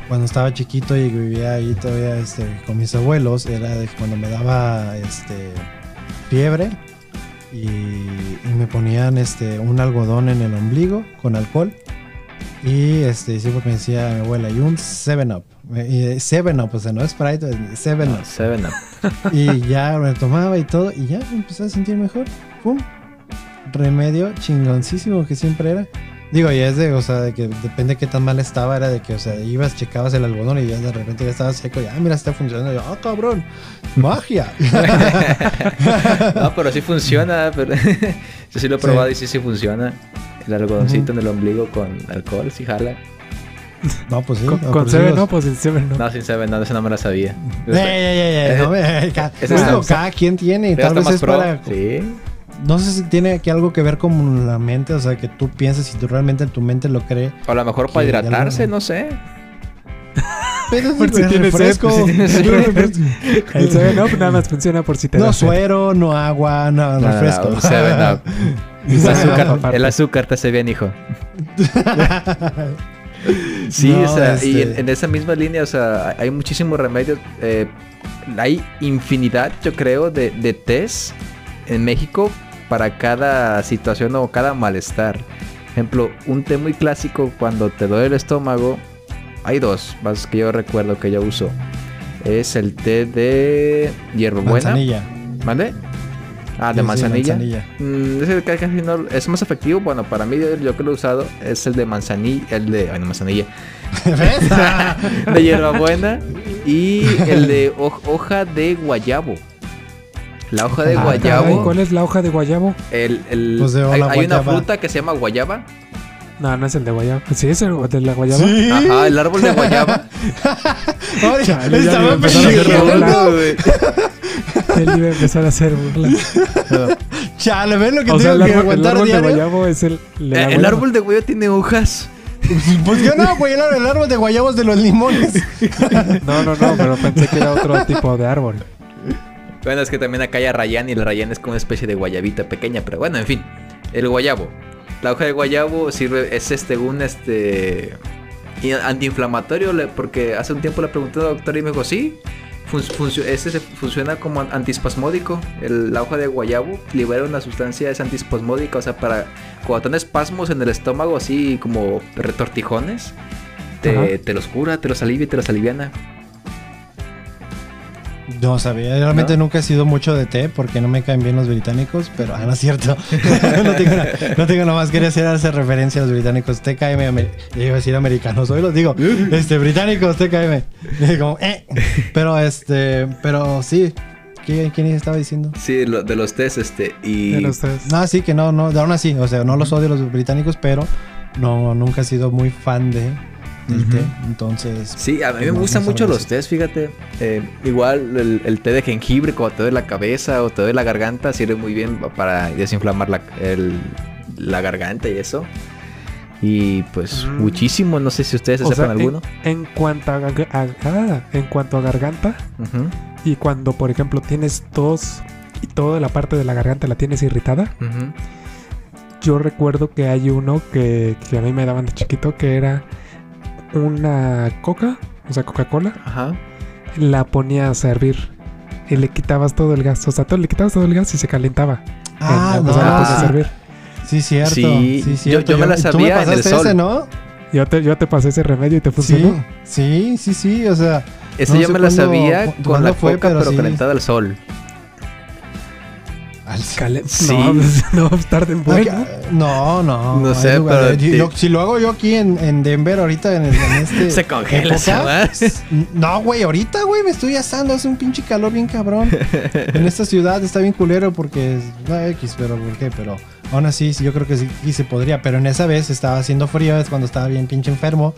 cuando estaba chiquito y vivía ahí todavía este, con mis abuelos era de cuando me daba este fiebre y, y me ponían este un algodón en el ombligo con alcohol y este siempre me decía mi abuela y un 7 up y 7 up o sea no Sprite 7 up No, Seven Up. [LAUGHS] y ya me tomaba y todo, y ya me empecé a sentir mejor. ¡Pum! Remedio chingoncísimo que siempre era. Digo, y es de, o sea, de que depende de qué tan mal estaba, era de que, o sea, ibas, checabas el algodón y ya de repente ya estaba seco y, ah, mira, está funcionando. Y yo, ah, cabrón, magia. [LAUGHS] No, pero sí [LAUGHS] funciona. Pero [LAUGHS] yo sí lo he Sí. probado y sí, sí funciona. El algodoncito en el ombligo con alcohol, sí jala. no, pues sí. Con, no, con Seven, eso no, pues en Seven no. No, sin saber, no, eso no me la sabía. Ey, ey, ey, ey, no me- ca- Ese digo, está- cada quien tiene, Pero tal vez es pro. para, Sí. No sé si tiene aquí algo que ver con la mente, o sea, que tú piensas si tú realmente en tu mente lo crees. O a lo mejor para hidratarse, no sé. Pero [LAUGHS] Por si pues, sed. refresco. [LAUGHS] [LAUGHS] El Seven Up nada más funciona por si te No suero, no agua, no, No, no, no, refresco. Seven Up. El azúcar, el azúcar te hace bien, hijo. Sí, No, o sea, y este- en, en esa misma línea, o sea, hay muchísimos remedios. eh, hay infinidad, yo creo, de, de test en México para cada situación o cada malestar. Ejemplo, un té muy clásico cuando te duele el estómago. Hay dos, más que yo recuerdo que yo uso. Es el té de hierbabuena. Manzanilla. ¿Mande? Ah, de Sí, sí, manzanilla. manzanilla. Mm, ese ca- casi no- es más efectivo. Bueno, para mí, yo, que lo he usado, es el de manzanilla. El de. Ay, no, manzanilla. [LAUGHS] [LAUGHS] De hierbabuena. Y el de hoj- hoja de guayabo. La hoja de Ah, guayabo. caray, ¿Cuál es la hoja de guayabo? el, el- Pues de hay, hay una guayaba. fruta que se llama guayaba. No, no es el de guayabo. Sí, es el de la guayaba. Sí. Ajá, el árbol de guayaba. [LAUGHS] Ay, Chale, estaba burla. güey. Él iba a empezar a hacer burlas. [LAUGHS] Chale, ¿ves lo que O sea, tengo el que árbol, el aguantar árbol de guayabo es el... de la Eh, el guayaba. árbol de guayaba tiene hojas. Pues yo no, güey, el árbol- el árbol de guayabos de los limones. [LAUGHS] No, no, no, pero pensé que era otro tipo de árbol. Bueno, es que también acá hay arrayán y el arrayán es como una especie de guayabita pequeña, pero bueno, en fin. El guayabo. La hoja de guayabo sirve, es este, un este antiinflamatorio, porque hace un tiempo le pregunté al doctor y me dijo, sí, fun- este se- funciona como an- antiespasmódico. El- la hoja de guayabo libera una sustancia es antiespasmódica, o sea, para cuando tienes espasmos en el estómago, así como retortijones, te, te los cura, te los alivia y te los aliviana. No sabía, realmente ¿No? nunca he sido mucho de té porque no me caen bien los británicos, pero ah, no es cierto. [LAUGHS] no, tengo nada, no más, quería hacer, hacer referencia a los británicos. TKM, amer- ya iba a decir americanos, hoy los digo, [LAUGHS] este, británicos, TKM. Como, eh. Pero este, pero sí, ¿Qué- ¿quién estaba diciendo? Sí, lo- de los test, este, y... De los tres. No, sí, que no, no, aún así, o sea, no los odio los británicos, pero no, nunca he sido muy fan de del té, entonces... Sí, a mí me No, gustan mucho los tés, fíjate. Eh, igual el, el té de jengibre cuando te duele la cabeza o te duele la garganta sirve muy bien pa- para desinflamar la, el- la garganta y eso. Y pues Mm. muchísimo, no sé si ustedes se sea, sepan en- alguno. En cuanto a, ah, en cuanto a garganta y cuando por ejemplo tienes tos y toda la parte de la garganta la tienes irritada, yo recuerdo que hay uno que, que a mí me daban de chiquito que era una coca, o sea Coca-Cola, Ajá. la ponías a hervir y le quitabas todo el gas, o sea, todo, le quitabas todo el gas y se calentaba. Ah, o no, sea, la ponías a sí. hervir. Sí, cierto. Sí, Sí, yo- cierto. yo me la tú sabía en el pasaste sol. ese, ¿no? Yo te, yo te pasé ese remedio y te funcionó. Sí, sí, sí, sí, o sea, Ese No yo me la sabía con la fue, coca, pero pero sí. calentada al sol. Sí. No, [LAUGHS] pues, no, bueno. Aquí- No, no. No sé, pero Yo- te- yo- si lo hago yo aquí en, en Denver ahorita en, en este [LAUGHS] Se congela época, madre. No, güey, ahorita, güey, me estoy asando, hace un pinche calor bien cabrón. [LAUGHS] en esta ciudad está bien culero porque es no, X, pero ¿por qué? Pero aún así, sí, yo creo que sí, sí se podría, pero en esa vez estaba haciendo frío, es cuando estaba bien pinche enfermo.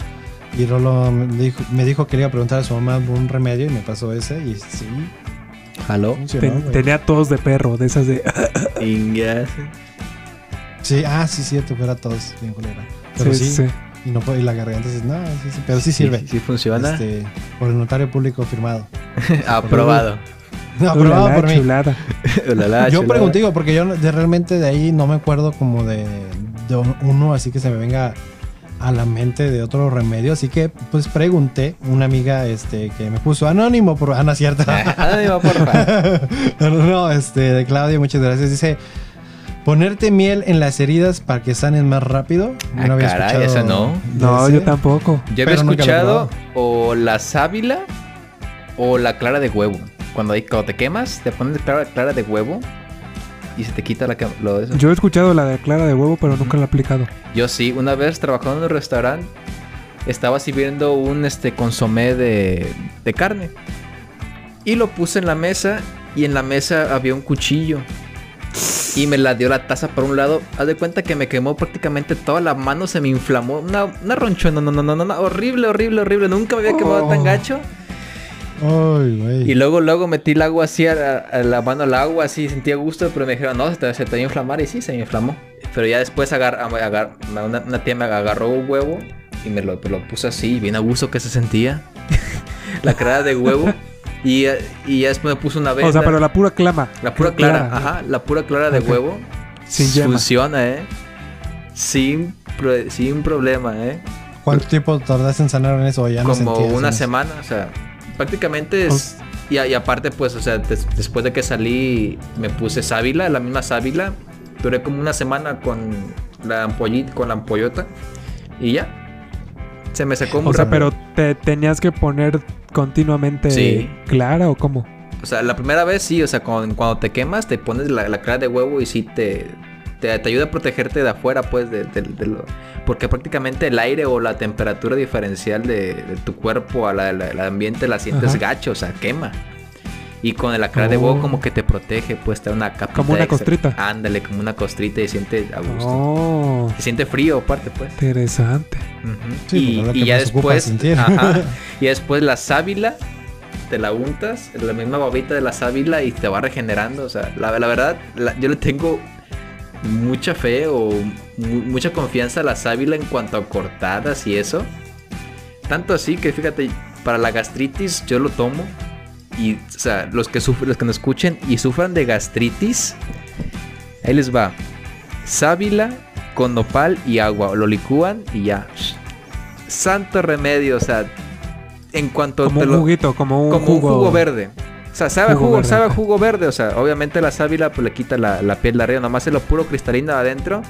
Y Rolo me dijo, me dijo que le iba a preguntar a su mamá un remedio y me pasó ese y sí, Jaló. Ten- tenía tos de perro, de esas de. [LAUGHS] Ingas. Sí, ah, sí, cierto, que era tos bien culera. Pero sí, sí, sí. Y, no, y la garganta dice, no, sí, sí, pero sí sirve. Sí, sí funciona. Este, por el notario público firmado. [LAUGHS] Aprobado. No, [LAUGHS] aprobado Ulala, por mí. chulada. Ulala, yo chulada. pregunté, digo, porque yo de, realmente de ahí no me acuerdo como de, de uno así que se me venga a la mente de otro remedio. Así que pues pregunté, una amiga este, que me puso anónimo por... Ah, no es cierto. [LAUGHS] Ánimo, porfa. [LAUGHS] no, no, este, de Claudia, muchas gracias. Dice, ponerte miel en las heridas para que sanen más rápido. Ah, caray, esa no. No, ese. yo tampoco. Yo había escuchado o la sábila o la clara de huevo. Cuando, hay, cuando te quemas, te pones clara, clara de huevo y se te quita la, que- lo de eso. Yo, Yo he escuchado la de clara de huevo, pero nunca la he aplicado. sí, una vez trabajando en un restaurante, estaba sirviendo un este, consomé de, de carne. Y lo puse en la mesa y en la mesa había un cuchillo. Y me la dio la taza por un lado. Haz de cuenta que me quemó prácticamente toda la mano, se me inflamó. Una, una ronchona, no, no, no, no, no, horrible, horrible, horrible. Nunca me había quemado tan Oh. gacho. Ay, güey. Y luego, luego metí el agua así, a la, a la mano al agua, así sentía gusto, pero me dijeron, no, se te, se te va a inflamar. Y sí, se me inflamó. Pero ya después agar, agar- una, una tía me agarró un huevo y me lo, lo puso así, bien a gusto que se sentía. [LAUGHS] la cara de huevo. Y, y ya después me puso una vez. O sea, pero la pura clama. La pura clara, ajá, la pura clara de huevo. Sin yema. Funciona, ¿eh? Sin, pro- sin problema, ¿eh? ¿Cuánto tiempo tardaste en sanar en eso? ¿O ya Como una eso? semana, o sea, prácticamente es... Y, a- y aparte, pues, o sea, des- después de que salí, me puse sábila, la misma sábila. Duré como una semana con la ampollita, con la ampollota. Y ya. Se me secó muy O sea, rápido. pero te tenías que poner continuamente Sí. clara o cómo? O sea, la primera vez sí, o sea, cuando, cuando te quemas, te pones la, la clara de huevo y sí te, te, te ayuda a protegerte de afuera, pues, de, de- de lo... Porque prácticamente el aire o la temperatura diferencial de, de tu cuerpo al ambiente la sientes Ajá. gacho, o sea, quema. Y con la clara de Oh. huevo como que te protege, pues, te da una capa. Como una costrita. Ándale, como una costrita y siente a gusto. Oh, Se siente frío aparte, pues. interesante. Sí, y, pues, y ya después, ajá, [LAUGHS] y después la sábila te la untas, la misma babita de la sábila y te va regenerando. O sea, la, la verdad, la- yo le tengo mucha fe o mu- mucha confianza a la sábila en cuanto a cortadas y eso. Tanto así que fíjate, para la gastritis yo lo tomo. Y, o sea, los que sufren, los que nos escuchen y sufran de gastritis, ahí les va. Sábila con nopal y agua. Lo licúan y ya. Santo remedio, o sea, en cuanto Como te un lo- juguito, como un como jugo. un jugo verde. O sea, sabe Jugo sabe jugo verde. O sea, obviamente la sábila pues le quita la, la piel de arriba. Nomás es lo puro cristalino de adentro.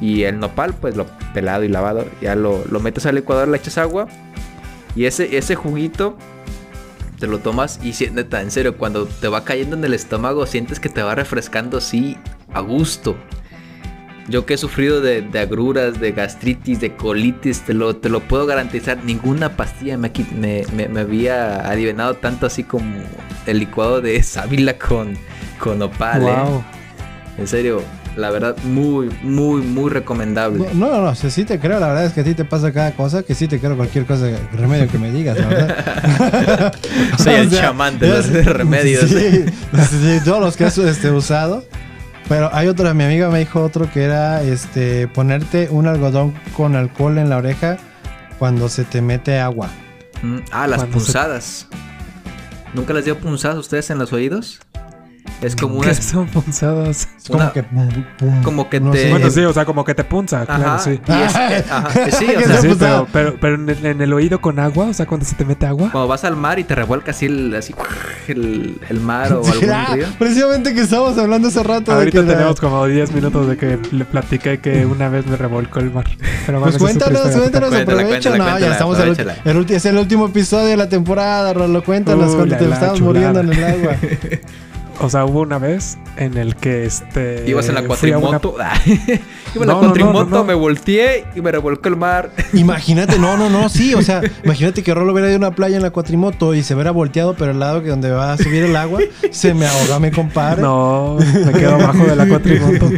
Y el nopal, pues lo pelado y lavado. Ya lo, lo metes al licuador, le echas agua. Y ese, ese juguito te lo tomas y si- neta, en serio, cuando te va cayendo en el estómago, sientes que te va refrescando así a gusto. Yo que he sufrido de, de agruras, de gastritis, de colitis, te lo, te lo puedo garantizar. Ninguna pastilla me, me, me- me había alivianado tanto así como el licuado de [LAUGHS] sábila con, con opal. ¿eh? Wow. En serio, la verdad, muy, muy, muy recomendable. No, no, no, sí, sí te creo, la verdad es que a ti te pasa cada cosa, que sí te creo cualquier cosa, remedio que me digas, la verdad. [LAUGHS] Soy el [LAUGHS] O sea, chamán de los es- remedios. Sí, sí, todos los que has este, usado. Pero hay otra, mi amiga me dijo otro que era este ponerte un algodón con alcohol en la oreja cuando se te mete agua. Mm, ah, las Cuando se- punzadas. ¿Nunca les dio punzadas a ustedes en los oídos? Es como una... ¿Qué son punzadas? Es como Una- que como que te-. Bueno, sí, o sea, como que te punza, claro, Ajá, sí. y es- [LAUGHS] ajá, sí, o Que sea, se Sí, pero, pero, pero en, el, en el oído con agua, o sea, cuando se te mete agua. cuando vas al mar y te revuelca así el, así, el, el mar o algún ah, río. precisamente que estábamos hablando hace rato. de Ahorita que la- tenemos como 10 minutos de que le platiqué que una vez me revolcó el mar. Pero Pues cuéntanos, cuéntanos, aprovecha. cuéntala, no, ya estamos en el, el es el último episodio de la temporada, Rolo. Cuéntanos Uh, cuando la, te la, estabas chulada. muriendo en el agua. [LAUGHS] o sea, hubo una vez en el que este. Ibas en la a una- cuatrimoto. [LAUGHS] Iba en la No, no, no, cuatrimoto, no, no. me volteé y me revolcó el mar. [LAUGHS] Imagínate, no, no, no, sí, o sea, [LAUGHS] imagínate que Rolo hubiera ido a una playa en la cuatrimoto y se hubiera volteado, pero el lado que donde va a subir el agua se me ahoga mi compadre. No, me quedo abajo de la cuatrimoto.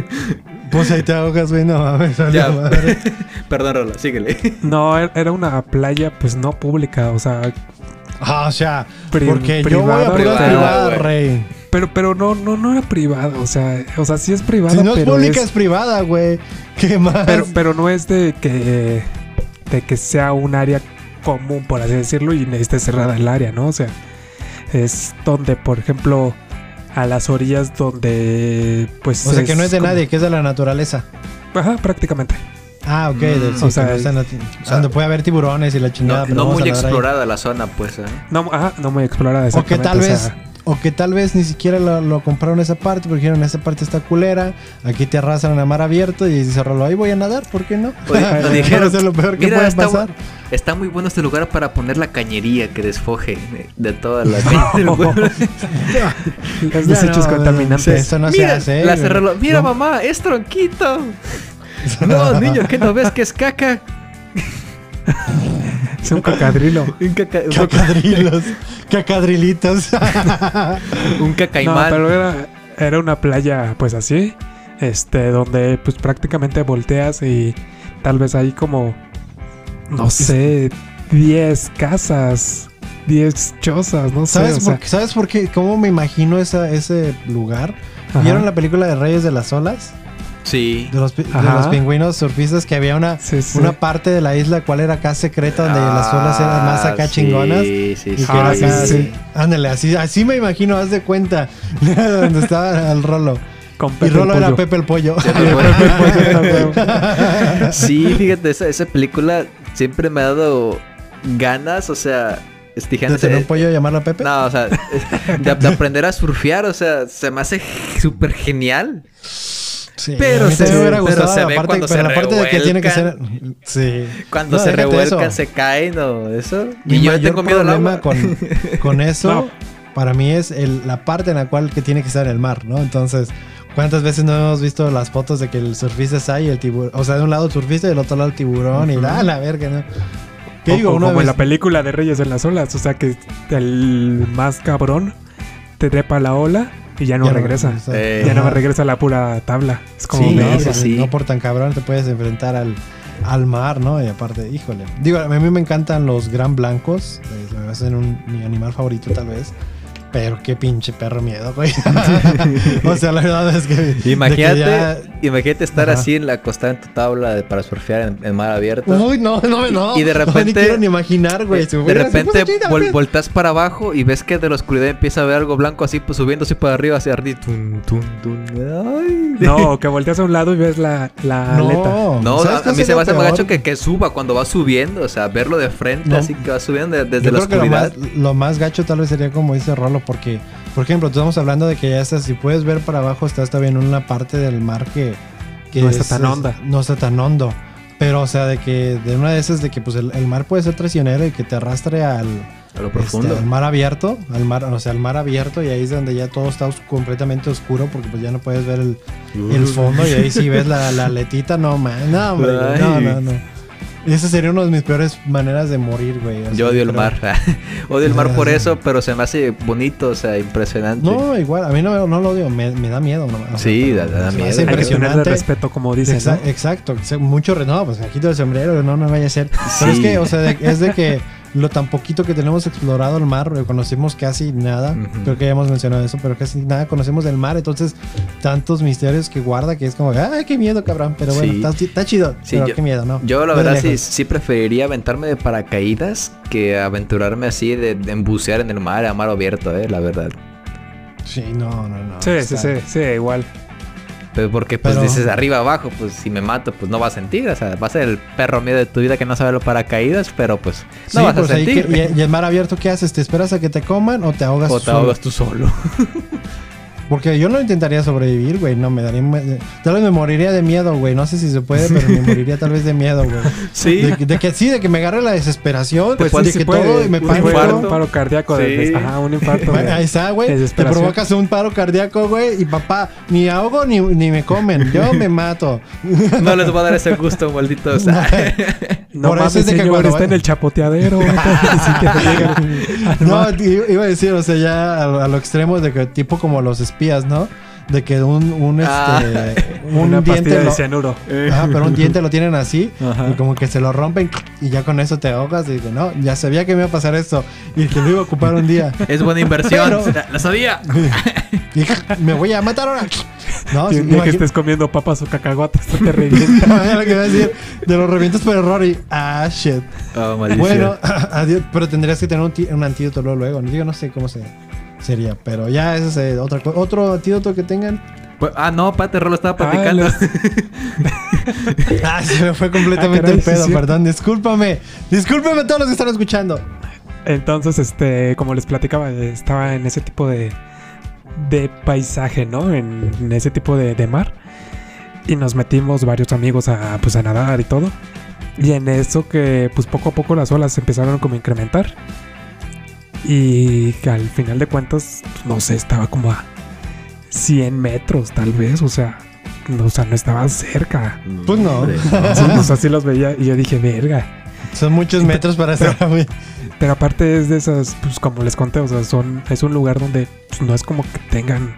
Pues ahí te ahogas, güey, no mames, Ya. madre. Perdón, Rola, síguele. No, er- era una playa, pues no pública, o sea, Ah, o sea, porque yo voy a privada, privadas, rey. Pero, pero no, no, no era privada, o sea, o sea, sí es privada, Si no es pero pública, es, es- privada, güey. ¿Qué más? pero, pero no es de que, de que sea un área común, por así decirlo, y esté cerrada el área, ¿no? O sea, es donde, por ejemplo, a las orillas donde, pues... o sea, que no es de como- nadie, que es de la naturaleza. Ajá, prácticamente. Ah, ok. Mm, del- sí, o sea, no está en la- sea, donde puede haber tiburones y la chingada. No, pero muy ahí. explorada la zona, pues. ¿eh? No, ajá, no muy explorada O que tal o sea, vez, o que tal vez ni siquiera lo, lo compraron esa parte, porque dijeron esa parte está culera, aquí te arrasan a mar abierto y dice Rolo, ahí voy a nadar, ¿por qué no? O, [LAUGHS] o dijeron, lo peor que mira, puede está, pasar. está muy bueno este lugar para poner la cañería que desfoje de, de toda la caña del [LAUGHS] pueblo. [LAUGHS] los Ya desechos no, contaminantes. Eso no se mira, hace. la güey. cerrolo- mira No. mamá, es tronquito. No, niño, ¿qué no ves que es caca? [LAUGHS] Es un cocodrilo. [LAUGHS] Un, caca, [LAUGHS] cacadrilitos. un No, cacaimán. pero era, era una playa, pues así, este, donde pues prácticamente volteas y tal vez hay como, no sé, 10 casas, 10 chozas, no sé. ¿Sabes, o sea, por, qué- ¿Sabes por qué? ¿Cómo me imagino esa, ese lugar? ajá. ¿Vieron la película de Reyes de las Olas? Sí. De los, pi- de los pingüinos surfistas que había una, Sí, sí. una parte de la isla cual era acá secreta donde las olas eran más acá Ah, sí, chingonas. Sí, sí, Y sí. que era Ah, sí, acá, sí. Ándale, así, así me imagino, haz de cuenta. [LAUGHS] donde estaba el Rolo. Con Y Pepe el Rolo era Pollo. Pepe el Pollo. [LAUGHS] [LAUGHS] Sí, fíjate, esa, esa película siempre me ha dado ganas, o sea, ¿De tener un pollo y llamarlo Pepe? No, o sea, de, de aprender a surfear, o sea, se me hace súper genial. Sí, Pero se- me hubiera pero gustado se la ve parte, cuando pero se la parte de que tiene que ser. Sí. Cuando No, se revuelcan, eso. se caen o eso. Mi y yo mayor tengo miedo problema con, con [LAUGHS] eso, No. para mí, es el- la parte en la cual que tiene que estar el mar, ¿no? Entonces, ¿cuántas veces no hemos visto las fotos de que el surfista está ahí y el tiburón? O sea, de un lado el surfista y del otro lado el tiburón y la, la verga, ¿no? ¿Qué O- digo? o Una como en la película de Reyes en las olas, o sea que el más cabrón te trepa a la ola y ya no Ya regresa. Eh, Ya no Ajá. regresa la pura tabla. Es como Sí, no, sí. no por tan cabrón te puedes enfrentar al, al mar, ¿no? Y aparte, híjole. Digo, a mí me encantan los gran blancos. eh, me hacen un, mi animal favorito, tal vez. Pero qué pinche perro miedo, güey. [LAUGHS] o sea, la verdad es que. Imagínate, ya- imagínate estar Ajá. así en la acostada en tu tabla de- para surfear en, en mar abierto. Uy, no, no, no. Y de No, ni repente- quiero ni imaginar, güey. Si de repente fuese chida, vol- güey. voltas para abajo y ves que de la oscuridad empieza a ver algo blanco así, pues subiendo así para arriba, hacia arriba. Tun, tun, tun. Ay. [LAUGHS] No, que volteas a un lado y ves la, la aleta. No, No, ¿sabes a, mí se me hace más gacho que, que suba cuando va subiendo, o sea, verlo de frente, No. así que va subiendo de- desde Yo la creo que lo oscuridad. más, lo más gacho tal vez sería como dice Rolo, porque, por ejemplo, estamos hablando de que ya estás, si puedes ver para abajo, estás todavía en una parte del mar que, que No está tan honda. no está tan hondo. Pero, o sea, de que de una de esas de que pues el, el mar puede ser traicionero y que te arrastre al, A lo este, profundo. al mar abierto, al mar, o sea, al mar abierto y ahí es donde ya todo está os- completamente oscuro porque pues ya no puedes ver el, el fondo y ahí sí ves la, la aletita, no, man, no, hombre, no, no, no. Esa sería una de mis peores maneras de morir, güey. así, Yo odio el creo. mar. [LAUGHS] odio el mar por Sí. eso, pero se me hace bonito, o sea, impresionante. No, igual, a mí no, no lo odio, me, me da miedo. nomás. O sea, Sí, pero da- da me miedo. hace Hay que Hay que impresionante. respeto, como dicen, Exa- ¿no? Exacto, exa- mucho re- no, pues me quito el sombrero, no, no vaya a ser. Pero es Sí. que, o sea, de- es de que [LAUGHS] lo tan poquito que tenemos explorado el mar, conocemos casi nada, creo que ya hemos mencionado eso, pero casi nada conocemos del mar, entonces tantos misterios que guarda que es como, ay, qué miedo, cabrón, pero bueno, Sí. está, está chido, Sí, pero yo- qué miedo, ¿no? Yo la Desde verdad sí, sí preferiría aventarme de paracaídas que aventurarme así de, de embucear en el mar, a mar abierto, eh, la verdad. Sí, no, no, no. Sí, sí, sí, sí, igual. Pero porque pues Pero- dices arriba abajo, pues si me mato, pues no vas a sentir, o sea, va a ser el perro miedo de tu vida que no sabe los paracaídas, pero pues no Sí, vas a pues sentir. que- y, y el mar abierto, ¿qué haces? ¿Te esperas a que te coman o te ahogas o tú te solo? ahogas tú solo. [LAUGHS] Porque yo no intentaría sobrevivir, güey. No, me daría. Tal vez me moriría de miedo, güey. No sé si se puede, pero me [LAUGHS] moriría tal vez de miedo, güey. Sí. De, de que sí, de que me agarre la desesperación. Pues de sí que puede. todo y me un paro. infarto, un paro cardíaco. de- Sí. ajá, un infarto. de- Ahí está, güey. Te provocas un paro cardíaco, güey. Y papá, ni ahogo ni, ni me comen. Yo me mato. No les voy a dar ese gusto, malditos. [LAUGHS] [LAUGHS] No Por eso es de que señor, cuando está en el chapoteadero. [LAUGHS] [LAUGHS] No, iba a decir, o sea, ya a, lo- a lo extremo de que tipo como los espías, ¿no? De que un, un, Ah. este, un una diente de lo, cianuro. Ajá, pero un diente lo tienen así Ajá. y como que se lo rompen y ya con eso te ahogas y dices, no, ya sabía que me iba a pasar esto y que lo iba a ocupar un día Es buena inversión. Pero- La- Lo sabía. [LAUGHS] y me voy a matar ahora. [LAUGHS] No, que estés comiendo papas o cacahuatas, te revienta. Imagina [LAUGHS] lo que iba a decir, de los revientos por error y ah, shit. Oh. Bueno, [LAUGHS] adiós, pero tendrías que tener un, antídoto luego, luego. Digo, no sé cómo se, sería, pero ya eso es eh, otra cosa. Otro antídoto que tengan. Pues- Ah, no, Pate Rolo estaba Ah, platicando. Ah, se me fue completamente Ah, caray, el pedo, perdón. Discúlpame. Discúlpame a todos los que están escuchando. Entonces, este, como les platicaba, estaba en ese tipo de, de paisaje, ¿no? En, en ese tipo de, de mar. Y nos metimos varios amigos a, pues, a nadar y todo. Y en eso que, pues poco a poco las olas empezaron como a incrementar. Y al final de cuentas, no sé, estaba como a 100 metros tal vez. O sea, no, o sea, no estaba cerca. Pues no. Hombre. Sí, o sea, sí los veía y yo dije, verga. Son muchos metros para estar muy. Pero aparte es de esas, pues como les conté, o sea, son, es un lugar donde pues, no es como que tengan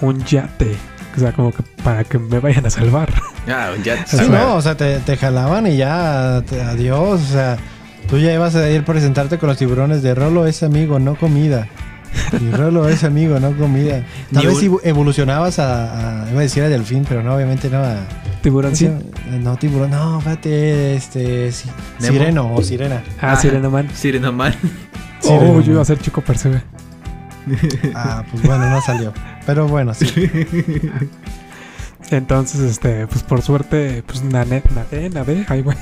un yate. O sea, como que para que me vayan a salvar. [LAUGHS] Ah, ya. Sí, ah, no, o sea, te, te jalaban y ya, te- adiós. O sea, tú ya ibas a ir a presentarte con los tiburones de Rolo es amigo, no comida. Y Rolo es amigo, no comida. Tal vez evo- evolucionabas a, a- Iba a decir a delfín, pero no, obviamente no a. Tiburón, sí. No, tiburón, no, fíjate, este. si- sireno o sirena. Ah, Ah. Sirena Man. Sireno Man. [LAUGHS] Sireno Oh, Man. yo iba a ser Chico Percebe. Ah, pues bueno, no salió. Pero bueno, sí. Entonces, este, pues por suerte, pues nadé, nadé, nadé. Ay, güey.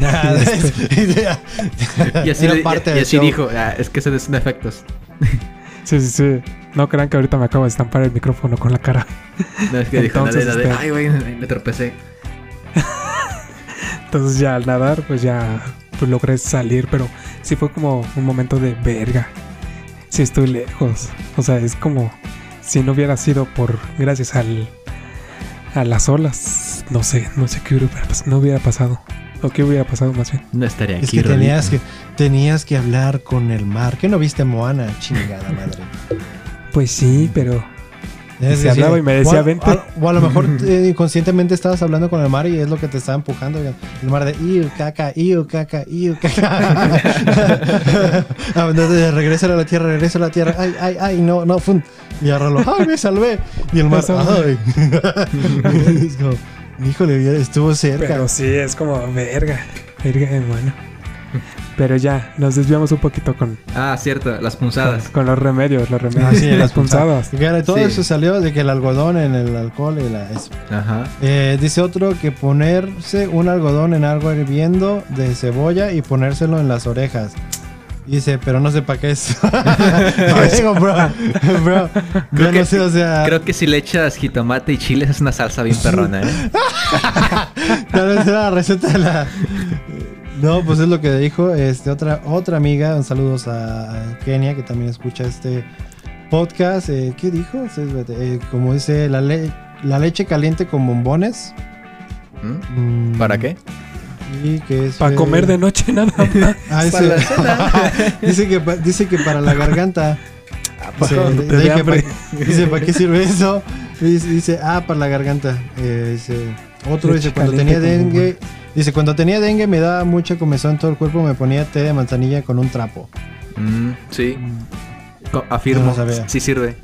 Nada, Y así, Era le- parte y así show. dijo, ah, es que se son efectos. [LAUGHS] Sí, sí, sí. No crean que ahorita me acabo de estampar el micrófono con la cara. No, es que dijo, Entonces, este- Ay, güey, me tropecé. [LAUGHS] Entonces ya al nadar, pues ya pues, logré salir, pero sí fue como un momento de verga. Sí estoy lejos. O sea, es como si no hubiera sido por gracias al a las olas. No sé, no sé qué hubiera, no hubiera pasado. O qué hubiera pasado más bien. No estaría aquí. Es que Rolito. tenías que tenías que hablar con el mar. ¿Qué no viste Moana? Chingada [LAUGHS] madre. Pues sí, pero Es se hablaba y me decía, o a- "Vente". a- O a lo mejor [LAUGHS] eh, inconscientemente estabas hablando con el mar y es lo que te estaba empujando. El mar de iu, caca, iu, caca, iu, caca. [LAUGHS] Ah, regresa a la tierra, regresa a la tierra. Ay, ay, ay, no, no, fun. Y agarralo, ay, me salvé. Y el mar, Me salvé. ay. Híjole, estuvo cerca. pero sí es como verga, verga, hermano. Pero ya nos desviamos un poquito con Ah, cierto, las con, punzadas. con los remedios, los remedios, Ah, sí, las [LAUGHS] punzadas. Claro, todo Sí. eso salió de que el algodón en el alcohol y la, eso. Ajá. Eh, dice otro que ponerse un algodón en algo hirviendo de cebolla y ponérselo en las orejas. Dice, pero no sé para qué [LAUGHS] [LAUGHS] es. Digo, bro, bro, Creo yo que- no sé, o sea, Creo que si le echas jitomate y chiles es una salsa bien perrona, ¿eh? [LAUGHS] tal vez era la receta de la... No, pues es lo que dijo este, otra, otra amiga. Un saludos a, Kenia, que también escucha este podcast. Eh, ¿Qué dijo? Eh, como dice, la, le- la leche caliente con bombones. ¿Mm? Mm, ¿Para qué? Y que es... Para eh, comer de noche nada más. [LAUGHS] Ah, Para la dice, [LAUGHS] dice, que, pa- dice que para la garganta. "¿Para- dice, ¿para qué sirve eso? Dice, dice, ah, para la garganta. Eh, dice, otro dice, cuando tenía dengue. Dice, cuando tenía dengue me daba mucha comezón en todo el cuerpo, me ponía té de manzanilla con un trapo. Mm, sí. Co- Afirmo. No. Sí sirve.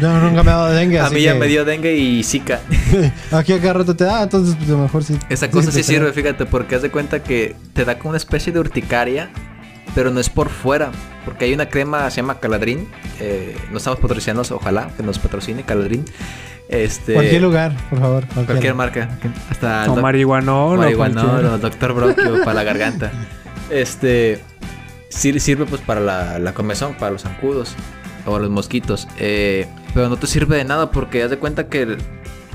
Yo nunca me ha dado dengue, [LAUGHS] A así mí ya me dio dengue y zika. [LAUGHS] Aquí acá rato te da, entonces pues, a lo mejor sí. Esa cosa sí da. sirve, fíjate, porque haz de cuenta que te da como una especie de urticaria, pero no es por fuera. Porque hay una crema, se llama Caladrín. eh, no estamos patrocinados, ojalá que nos patrocine Caladrín. Este, Cualquier lugar, por favor. Cualquier marca. Hasta O marihuanol o marihuanol o Doctor Bronquio para la garganta. [LAUGHS] Este sir- sirve pues para la, la comezón, para los zancudos o los mosquitos. Eh, pero no te sirve de nada porque haz de cuenta que el-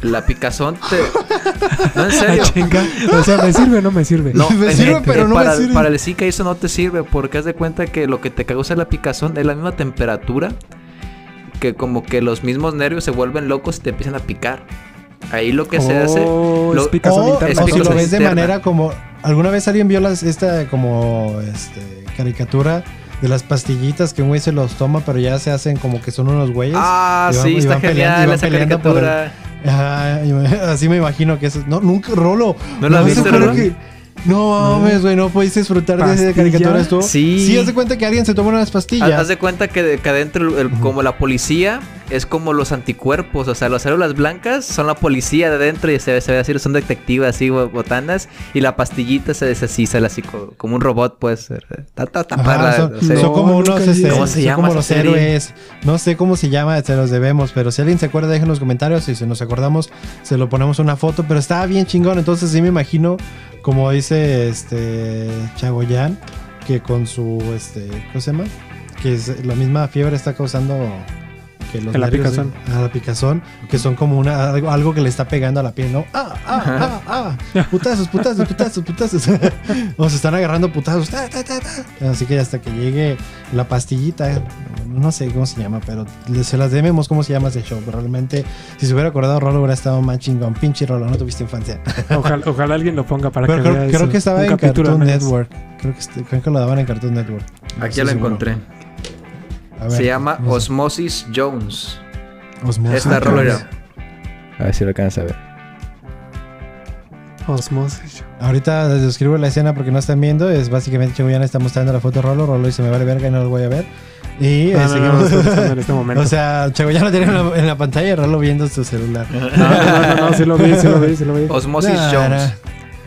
la picazón te... [LAUGHS] No, en Ah, serio. chinga. O sea, ¿me sirve o no me sirve? No, [LAUGHS] Me sirve, en- pero no me para, sirve. para el Zika eso no te sirve porque haz de cuenta que lo que te causa la picazón es la misma temperatura que como que los mismos nervios se vuelven locos y te empiezan a picar. Ahí lo que se hace... Oh, lo- es picazón O, interna. es o si lo picazón ves de manera como. ¿Alguna vez alguien vio las, esta como este, caricatura de las pastillitas que un güey se los toma, pero ya se hacen como que son unos güeyes? Ah, Y van- sí, y está van peleando- y genial van esa peleando por el- caricatura. Ajá, me- [LAUGHS] así me imagino que eso. No, nunca, Rolo. ¿No la viste, Rolo? que- No mames, güey, no pudiste disfrutar de esa caricatura. Estuvo. Sí. Sí, haz de cuenta que alguien se toma unas pastillas. haz de cuenta que, de- que adentro, el- el- como la policía, es como los anticuerpos. O sea, las células blancas son la policía de adentro y se, se ve así, son detectives así, bo- botanas. Y la pastillita se deshace así, co- como un robot, pues. Ajá, perra la- son, como No, unos, este. ¿Cómo se son llama como los serie? héroes. No sé cómo se llama, se los debemos, pero si alguien se acuerda, dejen en los comentarios. Si se nos acordamos, se lo ponemos una foto. Pero estaba bien chingón, entonces sí me imagino, como dice este Chagoyán, que con su, este, ¿cómo se llama? Que es, la misma fiebre está causando que los la picazón. ah, la picazón, que son como una algo, algo que le está pegando a la piel, ¿no? Ah, ah, ah, ah, putazos, putazos, putazos, putazos. [LAUGHS] o se están agarrando putazos. ta, ta, ta, ta. Así que hasta que llegue la pastillita, eh, no sé cómo se llama, pero se las debemos cómo se llama ese show. Pero realmente, si se hubiera acordado, Rolo hubiera estado más chingón. Pinche Rolo, no tuviste infancia. Ojalá, ojalá alguien lo ponga para Pero que creo, vea creo eso. que estaba Un en Cartoon. Network. Creo que, este- creo que lo daban en Cartoon Network. Aquí ya seguro. encontré. A ver, Se llama no sé. Osmosis Jones. Osmosis. Esta rola. A ver si lo alcanzas a ver. Osmosis. Ahorita les describo la escena porque no están viendo. Es básicamente Chagoyán está mostrando la foto de Rolo. Rolo dice: Me vale verga y no lo voy a ver. Y eh, No, no, no, seguimos. no, en este momento. o sea, Chagoyán lo tiene en la, en la pantalla y Rolo viendo su celular. no, no, no, no, sí lo vi, sí lo vi, sí lo vi. Osmosis Nah, Jones.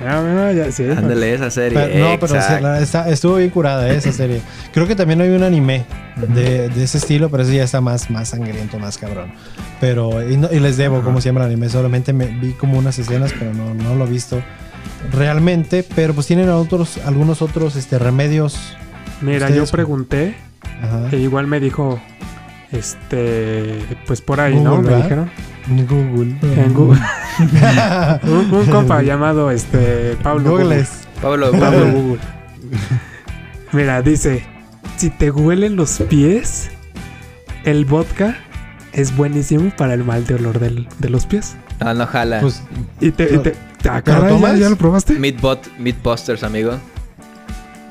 Ah, no, ya, sí. Ándale, esa serie. Pero- no, pero la- está- estuvo bien curada eh, esa serie. Creo que también hay un anime de, de ese estilo, pero ese ya está más, más sangriento, más cabrón. Pero, y, no- y les debo llama el anime, solamente me vi como unas escenas, pero no, no lo he visto realmente. Pero pues tienen otros, algunos otros este, remedios. Mira, Ustedes- yo pregunté Ajá. e igual me dijo, este, pues por ahí, ¿no? Google, Me ¿verdad? dijeron. En Google. En Google. [LAUGHS] un, un compa llamado, este, Pablo Google. Pablo, Pablo. Google. [LAUGHS] Mira, dice, si te huelen los pies, el vodka es buenísimo para el mal de olor del- de los pies. No, no jala. Pues, Y te... y te- ah, ¿Pero caray, ¿ya, lo probaste? Meatbot, Meatbusters, amigo.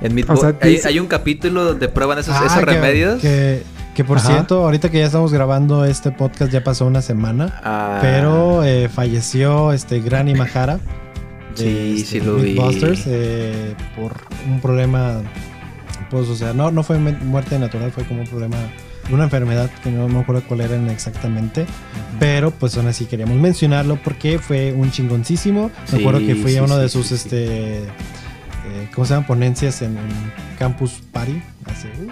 En O Meatbo- sea, hay, dice- hay un capítulo donde prueban esos, ah, esos que- remedios. Que, que por Ajá. cierto, ahorita que ya estamos grabando este podcast, ya pasó una semana. Ah, Pero eh, falleció este Granny Mahara. Sí, de, este, sí lo vi. Mythbusters, eh, por un problema. Pues, o sea, no, no fue mu- muerte natural, fue como un problema. Una enfermedad que no me acuerdo cuál era exactamente. Pero pues aún así queríamos mencionarlo porque fue un chingoncísimo. Me acuerdo que fui sí, a uno de sí, sus este. eh, ¿Cómo se llaman? Ponencias en, en Campus Party. Hace, uh,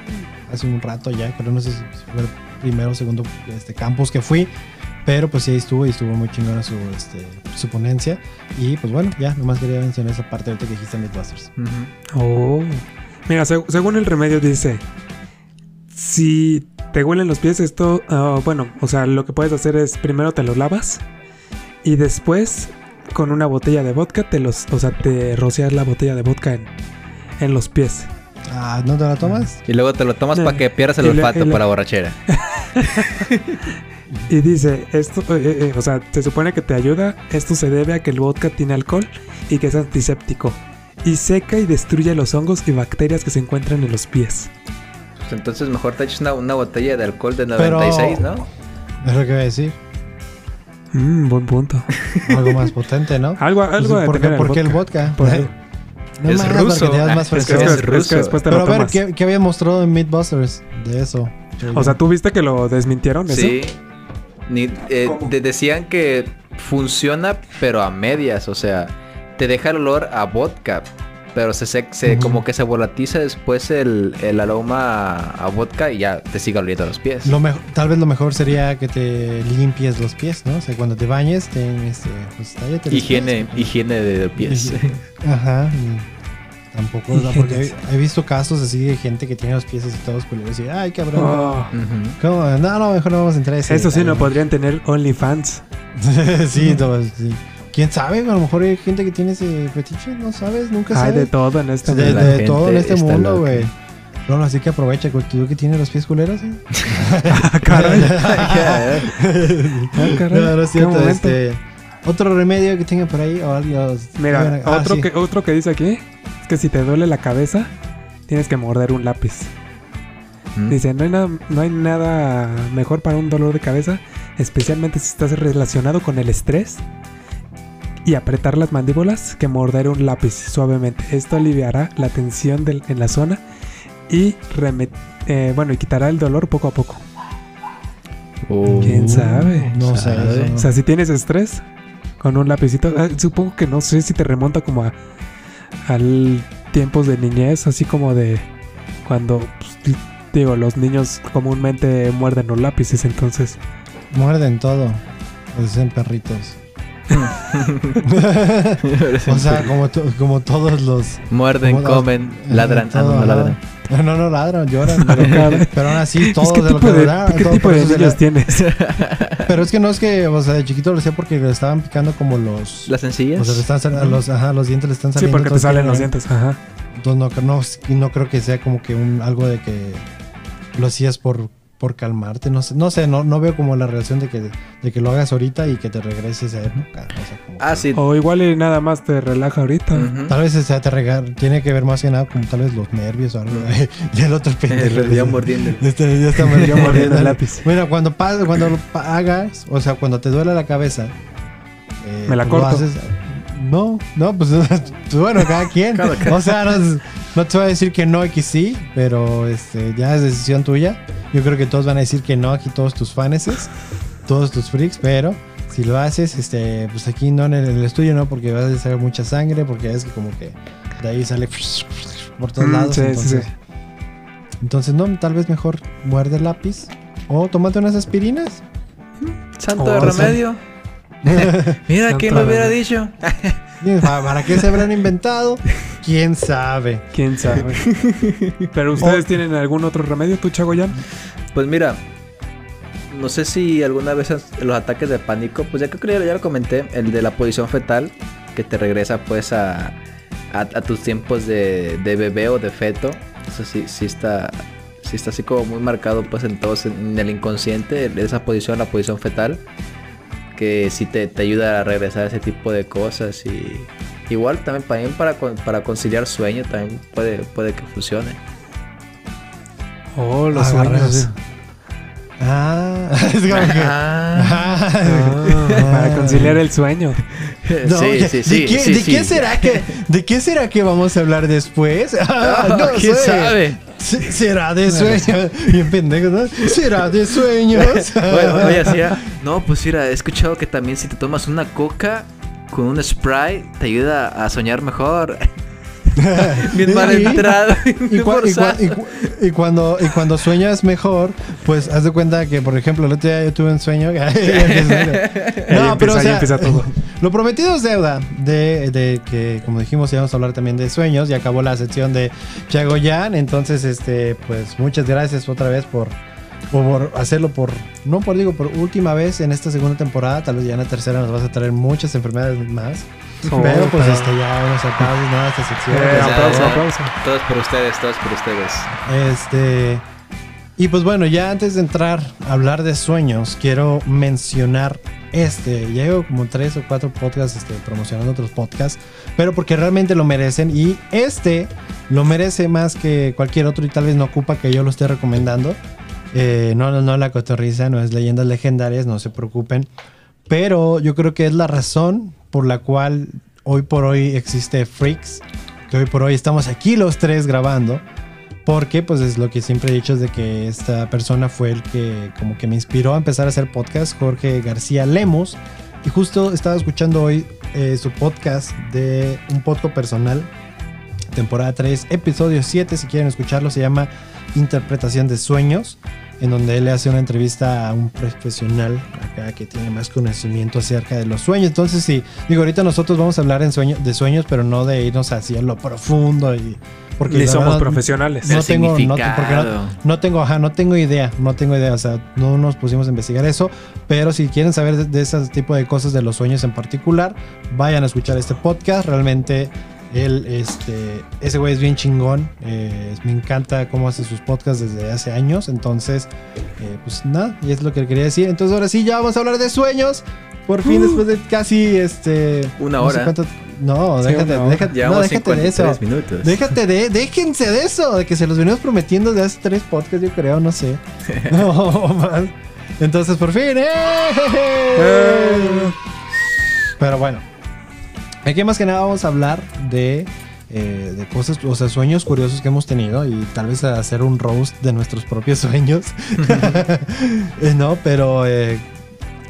hace un rato ya. Pero no sé si fue el primero o segundo este, campus que fui. Pero pues sí estuvo y estuvo muy chingona su, este, su ponencia. Y pues bueno, ya, nomás quería mencionar esa parte ahorita que dijiste Mythbusters. Ujú. Oh. Mira, seg- según el remedio dice, si te huelen los pies, esto, ah, bueno, o sea, lo que puedes hacer es primero te los lavas y después con una botella de vodka te los, o sea, te rocias la botella de vodka en, en los pies. Ah, ¿no te la tomas? Y luego te lo tomas Eh, para que pierdas el olfato y le- por la borrachera. [LAUGHS] Y dice, esto, eh, eh, o sea, se supone que te ayuda, esto se debe a que el vodka tiene alcohol y que es antiséptico. Y seca y destruye los hongos y bacterias que se encuentran en los pies. Pues entonces mejor te echas una, una botella de alcohol de Pero- 96, ¿no? Es lo que voy a decir. Mmm, buen punto. [LAUGHS] Algo más potente, ¿no? Algo, algo Pues, de ¿por, qué, por qué el vodka? Por ahí. No Es más, ruso. te das más es Es que, es es que ruso. después te Pero lo a ver. ¿qué, qué había mostrado en Mythbusters de eso? O sea, ¿tú viste que lo desmintieron eso? Sí. Ni- eh, decían que funciona, pero a medias. O sea, te deja el olor a vodka. Pero se, se como que se volatiza después el, el aroma a, a vodka y ya te sigue oliendo los pies. Lo mejo- tal vez lo mejor sería que te limpies los pies, ¿no? O sea, cuando te bañes, te, este, pues Higiene, pies. higiene de pies. Ajá. y Tampoco, porque he, he visto casos así de gente que tiene los pies así todos culeros y, ay, cabrón. Oh. No, no, mejor no vamos a entrar a ese eso sí, no podrían tener OnlyFans. [LAUGHS] sí, no, sí. ¿Quién sabe? A lo mejor hay gente que tiene ese fetiche, no sabes, nunca Hay sabes. de todo en este mundo. De todo en este mundo, güey. Bueno, así que aprovecha, güey, tú que tienes los pies culeros, ¿eh? Ah, [LAUGHS] caray. Ya, [LAUGHS] Ah, caray. No, no es cierto, este, otro remedio que tenga por ahí o algo. Mira, ah, otro, sí. que, otro que dice aquí es que si te duele la cabeza, tienes que morder un lápiz. ¿Mm? Dice, no hay, nada, no hay nada mejor para un dolor de cabeza, especialmente si estás relacionado con el estrés y apretar las mandíbulas, que morder un lápiz suavemente. Esto aliviará la tensión del- en la zona y eh, bueno, y quitará el dolor poco a poco. Oh. ¿Quién sabe? No sé. Sabe. O sea, si tienes estrés, con un lapicito, ah, supongo que no sé si te remonta como a al tiempos de niñez, así como de cuando, pues, digo, los niños comúnmente muerden los lápices, entonces, Muerden todo. Pues dicen perritos. [LAUGHS] [LAUGHS] o sea, como, to- como todos los. Muerden, los- comen, ladran. Ah, no, no Todo, ladran. ajá. No, no ladran, lloran. [LAUGHS] Pero, aún así, todos ¿qué de lo que de, ladran, ¿qué todo tipo de niños la- tienes? Pero es que no es que, o sea, de chiquito lo decía porque le estaban picando como los. ¿Las sencillas? O sea, le están sal- los, ajá, los dientes le están Sí, saliendo. porque te entonces, salen los dientes, ajá. Entonces no, no, no creo que sea como que un algo de que lo hacías por, por calmarte. No sé, no, sé no, no veo como la relación de que, de que lo hagas ahorita y que te regreses a esa época. O sea, como Ah, que- sí. O igual y nada más te relaja ahorita. Tal vez o sea, te regar, tiene que ver más que nada como tal vez los nervios o algo. y el otro pendejo. El mordiendo. [LAUGHS] Este, ya está Ya mordiendo mordiendo el lápiz. Bueno, cuando, cuando hagas, o sea, cuando te duele la cabeza. eh, Me la lo corto. haces- no, no, pues [LAUGHS] pues, bueno, cada quien. Cada. O sea, no, no te voy a decir que no y que sí, pero este, ya es decisión tuya. Yo creo que todos van a decir que no, aquí todos tus faneses, todos tus freaks, pero si lo haces, este, pues aquí no en el, en el estudio, no, porque vas a hacer mucha sangre, porque es que como que de ahí sale [LAUGHS] por todos Mm, lados. sí, entonces, sí. entonces, no, tal vez mejor muerde el lápiz o tómate unas aspirinas. Santo Oh, de sí. remedio. [LAUGHS] Mira, ¿quién lo hubiera dicho? ¿Para qué se habrán inventado? ¿Quién sabe? ¿Quién sabe? [LAUGHS] Pero ustedes tienen algún otro remedio, tú, Chagoyan? Pues mira, no sé si alguna vez los ataques de pánico, pues ya creo que ya, ya lo comenté, el de la posición fetal, que te regresa pues a, a, a tus tiempos de, de bebé o de feto. Eso sí, sí está, sí está así como muy marcado pues en todos, en el inconsciente, esa posición, la posición fetal, que sí te, te ayuda a regresar a ese tipo de cosas y igual también, también para, para conciliar sueño también puede, puede que funcione. Oh, los Agarras. sueños. Ah, [LAUGHS] es como que. Ah. Ah, [LAUGHS] para conciliar el sueño. No, sí, ya- sí, ¿De, sí, qué, sí, de sí. qué será que de qué será que vamos a hablar después? [LAUGHS] Ah, Ah, no ¿Quién sé. sabe? Se- Será de sueños. Bien pendejo, ¿no? Será de sueños. Oye, oye, era, No, pues mira, he escuchado que también si te tomas una coca con un spray te ayuda a soñar mejor. [LAUGHS] Bien mal entrado. Y, cu- cuando, y cuando sueñas mejor, pues haz de cuenta que, por ejemplo, el otro día yo tuve un sueño. [LAUGHS] No, empieza, pero o sea, empieza todo. [LAUGHS] lo prometido es deuda. De, de que, como dijimos, íbamos a hablar también de sueños. Y acabó la sección de Chagoyan. Entonces, este, pues muchas gracias otra vez por, por hacerlo por, no por digo, por última vez en esta segunda temporada. Tal vez ya en la tercera nos vas a traer muchas enfermedades más. [LAUGHS] Pero pues pero- este ya unos aplausos, nada, esta sección. Eh, Pues, aplauso, ya. aplauso. Todos por ustedes, todos por ustedes. Este. Y pues bueno, ya antes de entrar a hablar de sueños, quiero mencionar este. Ya Llevo como tres o cuatro podcasts este, promocionando otros podcasts, pero porque realmente lo merecen. Y este lo merece más que cualquier otro y tal vez no ocupa que yo lo esté recomendando. Eh, no, no, no la cotorriza, no es leyendas legendarias, no se preocupen. Pero yo creo que es la razón por la cual hoy por hoy existe Freaks. Que hoy por hoy estamos aquí los tres grabando. Porque pues es lo que siempre he dicho es de que esta persona fue el que como que me inspiró a empezar a hacer podcast, Jorge García Lemos. Y justo estaba escuchando hoy eh, su podcast de un podcast personal, temporada 3, episodio 7, si quieren escucharlo, se llama Interpretación de Sueños. En donde él le hace una entrevista a un profesional acá que tiene más conocimiento acerca de los sueños. Entonces, sí, digo, ahorita nosotros vamos a hablar en sueño, de sueños, pero no de irnos hacia lo profundo y porque Ni somos verdad, profesionales. No tengo, no, porque no, significado. no tengo, ajá, no tengo idea, no tengo idea, o sea, no nos pusimos a investigar eso, pero si quieren saber de, de ese tipo de cosas de los sueños en particular, vayan a escuchar este podcast, realmente él, este, ese güey es bien chingón, eh, me encanta cómo hace sus podcasts desde hace años, entonces, eh, pues nada, y es lo que quería decir, entonces ahora sí, ya vamos a hablar de sueños, por fin después de casi, este... Una no sé hora. cuánto- no, Sí, déjate, una hora. déjate, no, déjate de eso. 53 minutos. Déjate de, déjense de eso, de que se los venimos prometiendo de hace tres podcasts, yo creo, no sé. [LAUGHS] No, más. Entonces, por fin, ¡eh! Pero bueno, aquí más que nada vamos a hablar de, eh, de cosas, o sea, sueños curiosos que hemos tenido y tal vez hacer un roast de nuestros propios [LAUGHS] sueños. No, pero eh,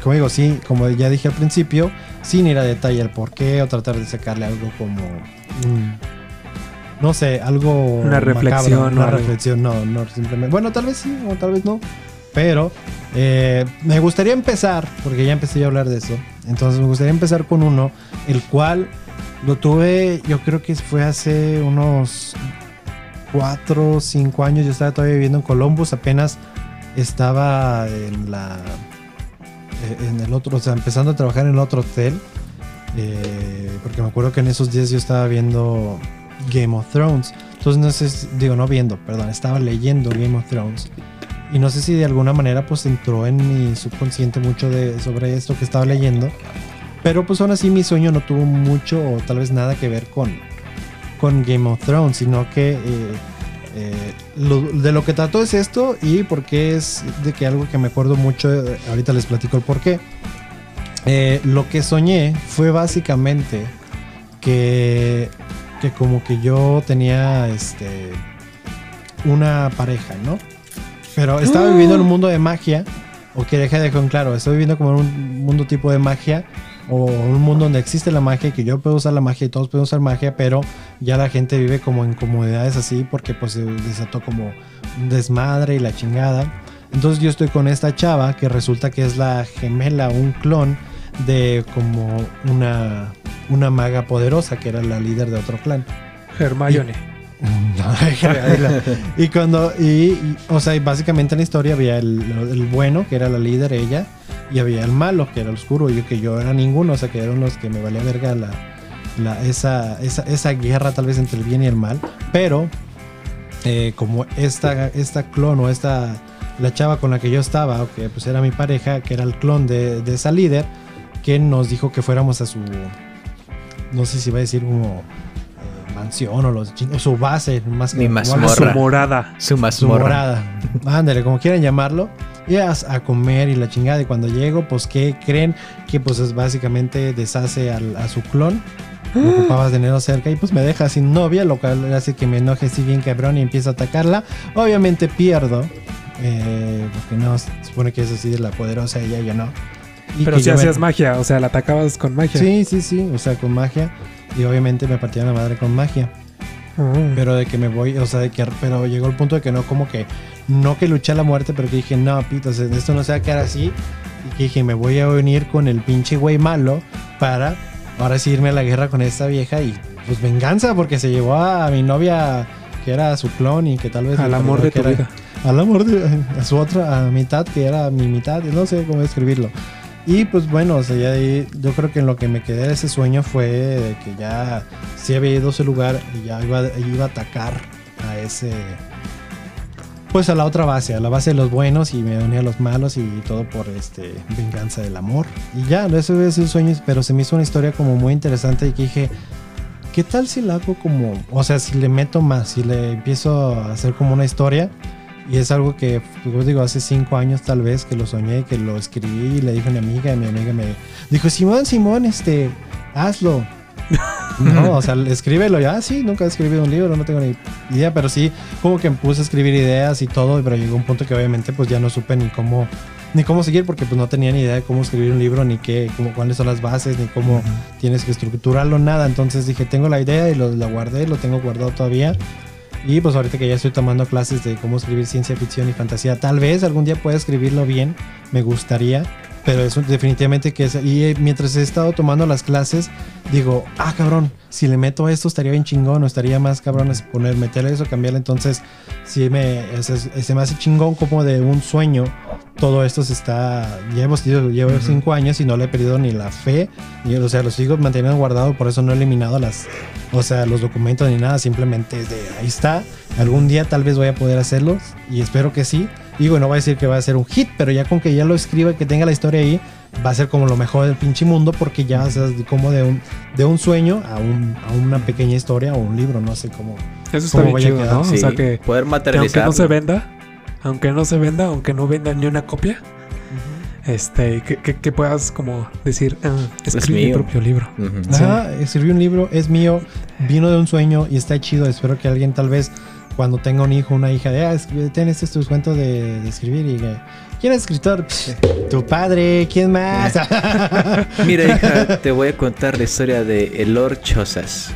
como digo, sí, como ya dije al principio, sin ir a detalle el por qué o tratar de sacarle algo como un- no sé, algo Una reflexión una algo. reflexión, no, no simplemente, bueno, tal vez sí o tal vez no, pero eh, me gustaría empezar, porque ya empecé a hablar de eso, entonces me gustaría empezar con uno, el cual lo tuve, yo creo que fue hace unos 4 o 5 años, yo estaba todavía viviendo en Columbus, apenas estaba en la eh, en el otro, o sea, empezando a trabajar en el otro hotel. eh, porque me acuerdo que en esos días yo estaba viendo Game of Thrones. Entonces no sé, digo, no viendo, perdón, estaba leyendo Game of Thrones. Y no sé si de alguna manera pues entró en mi subconsciente mucho de, sobre esto que estaba leyendo. Pero pues aún así mi sueño no tuvo mucho o tal vez nada que ver con, con Game of Thrones, sino que eh, eh, de lo que trató es esto y porque es de que algo que me acuerdo mucho, eh, ahorita les platico el por qué. Lo que soñé fue básicamente que, que como que yo tenía este una pareja, ¿no? Pero estaba viviendo en un mundo de magia, o que deja de en claro, estoy viviendo como en un mundo tipo de magia, o un mundo donde existe la magia, que yo puedo usar la magia y todos pueden usar magia, pero ya la gente vive como en comodidades así, porque pues se desató como un desmadre y la chingada. Entonces yo estoy con esta chava que resulta que es la gemela, un clon de como una, una maga poderosa que era la líder de otro clan. Hermione. [LAUGHS] Y cuando, y, o sea, básicamente en la historia había el, bueno, que era la líder, ella, y había el malo, que era el oscuro, y que yo era ninguno, o sea, que eran los que me valía verga la, la, esa, esa, esa guerra tal vez entre el bien y el mal, pero eh, como esta, esta clon o esta, la chava con la que yo estaba, o que pues era mi pareja, que era el clon de, de esa líder, que nos dijo que fuéramos a su, no sé si va a decir como mansión o, los, o su base, más que Mi mazmorra. Su morada. Su su mazmorra. morada. Ándale, como quieran llamarlo. Y a, a comer y la chingada. Y cuando llego, pues, ¿qué creen? Que pues es básicamente deshace al- a su clon. Me ocupaba dinero cerca y pues me deja sin novia, lo cual hace que me enoje así bien cabrón y empiezo a atacarla. Obviamente pierdo. eh, porque no, se supone que es así de la poderosa ella, yo no. Y Pero si me- hacías magia, o sea, la atacabas con magia. Sí, sí, sí, o sea, con magia. Y obviamente me partía la madre con magia. Ah. Pero de que me voy, o sea, de que, pero llegó el punto de que no, como que, no que luché a la muerte, pero que dije, no, pito, esto no se va a quedar así. Y que dije, me voy a unir con el pinche güey malo para ahora sí irme a la guerra con esta vieja y pues venganza, porque se llevó a mi novia que era su clon y que tal vez... Al amor de tu era- vida. Al amor de a su otra a mitad, que era mi mitad, no sé cómo describirlo. Y pues bueno, o sea, ya yo creo que en lo que me quedé de ese sueño fue de que ya sí había ido a ese lugar y ya iba, iba a atacar a ese. Pues a la otra base, a la base de los buenos y me unía a los malos y todo por este venganza del amor. Y ya, eso es el sueño, pero se me hizo una historia como muy interesante y que dije, ¿qué tal si la hago como, o sea, si le meto más, si le empiezo a hacer como una historia? Y es algo que, pues, digo, hace cinco años tal vez que lo soñé, que lo escribí y le dije a mi amiga, y mi amiga me dijo, Simón, Simón, este, hazlo. [LAUGHS] no, o sea, escríbelo. Ya, ah, sí, nunca he escribido un libro, no tengo ni idea, pero sí, como que me puse a escribir ideas y todo, pero llegó un punto que obviamente pues ya no supe ni cómo ni cómo seguir porque pues no tenía ni idea de cómo escribir un libro ni qué cómo, cuáles son las bases ni cómo tienes que estructurarlo nada entonces dije tengo la idea y lo, la guardé lo tengo guardado todavía Y pues ahorita que ya estoy tomando clases de cómo escribir ciencia ficción y fantasía, tal vez algún día pueda escribirlo bien, me gustaría. Pero eso definitivamente que es... Y eh, mientras he estado tomando las clases, digo, ah, cabrón, si le meto esto estaría bien chingón, o estaría más cabrón es poner, meterle eso, cambiarle. Entonces, sí me, se, se me hace chingón como de un sueño. Todo esto se está... Ya hemos tenido, llevo cinco años y no le he perdido ni la fe. Y, o sea, lo sigo manteniendo guardado, por eso no he eliminado las... O sea, los documentos ni nada, simplemente es de ahí está. Algún día tal vez voy a poder hacerlos y espero que sí. Digo, no va a decir que va a ser un hit, pero ya con que ya lo escriba, que tenga la historia ahí, va a ser como lo mejor del pinche mundo porque ya o sea, como de un, de un sueño a, un, a una pequeña historia o un libro, no sé cómo. Eso está ¿Cómo bien vaya a chido? ¿no? Sí, O sea que, poder que aunque materializar. no se venda, aunque no se venda, aunque no venda ni una copia, este, que, que- que puedas como decir, ah, escribí mi mío. propio libro. Ajá, escribí un libro, es mío, vino de un sueño y está chido. Espero que alguien tal vez cuando tenga un hijo, una hija, de, ah, ten este es tu cuento de, de escribir y que, ¿quién es escritor? Psh, tu padre, ¿quién más? [LAUGHS] Mira, [LAUGHS] hija, te voy a contar la historia de Elor Chozas.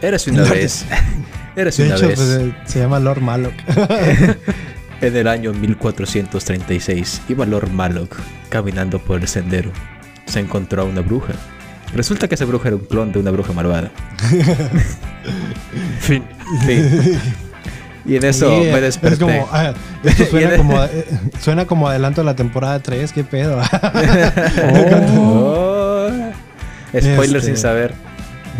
Eras una Lord- vez. [LAUGHS] Eras de una hecho, vez. pues, eh, se llama Lord Malok. En el año 1436 iba Lord Malok caminando por el sendero. Se encontró a una bruja. Resulta que esa bruja era un clon de una bruja malvada. Fin. Fin. Y en eso Sí, me es desperté. [LAUGHS] como, ah, esto suena, en- como, eh, suena como adelanto de la temporada 3, qué pedo. [LAUGHS] Oh. Spoiler Este- sin saber.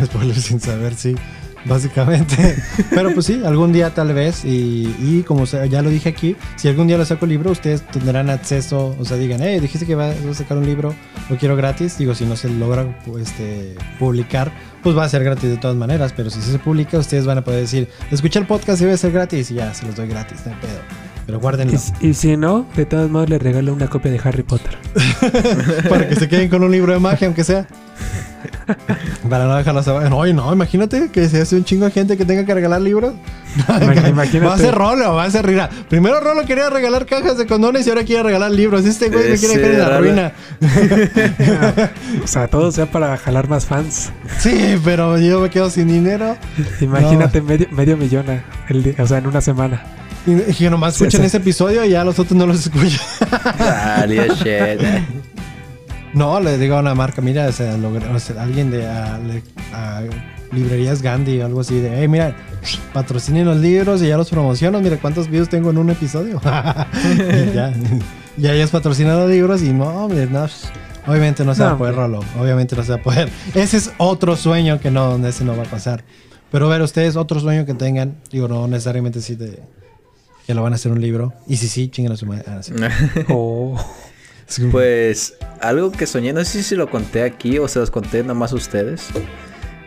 Spoiler sin saber, sí. [LAUGHS] Básicamente. Pero pues sí, algún día tal vez. Y, y como ya lo dije aquí, si algún día lo saco el libro, ustedes tendrán acceso. O sea, digan, hey, dijiste que vas a sacar un libro, lo quiero gratis. Digo, si no se logra pues, este, publicar, pues va a ser gratis de todas maneras. Pero si se publica, ustedes van a poder decir, escucha el podcast y debe ser gratis. Y ya, se los doy gratis, no hay pedo. Pero guárdenlo. Y, si- y si no, de todos modos le regalo una copia de Harry Potter. [LAUGHS] para que se queden con un libro de magia, aunque sea. [LAUGHS] Para no dejarlos abajo. No, imagínate que se hace un chingo de gente que tenga que regalar libros. [LAUGHS] Imag- imagínate. Va a ser Rolo, va a ser Rina. Primero Rolo quería regalar cajas de condones y ahora quiere regalar libros. Este güey me quiere dejar en la ruina. [LAUGHS] O sea, todo sea para jalar más fans. Sí, pero yo me quedo sin dinero. Imagínate medio, medio millón, a- el di- o sea, en una semana. Y nomás Sí, escuchan sí. ese episodio y ya los otros no los escuchan. Dale, shit. No, le digo a una marca, mira, o sea, logra- o sea, alguien de a, le- a librerías Gandhi o algo así de, hey, mira, patrocinen los libros y ya los promociono, mira cuántos videos tengo en un episodio. [LAUGHS] y ya, ya ellos patrocinan los libros y no, hombre, no, obviamente no se va No, a poder. Rolo, obviamente no se va a poder. Ese es otro sueño que no, ese no va a pasar. Pero a ver, ustedes, otro sueño que tengan, digo, no necesariamente sí de que lo van a hacer un libro. Y si sí, chinguen a su [LAUGHS] madre. Ah, sí. Pues algo que soñé, no sé si lo conté aquí o se los conté nomás a ustedes. Nos,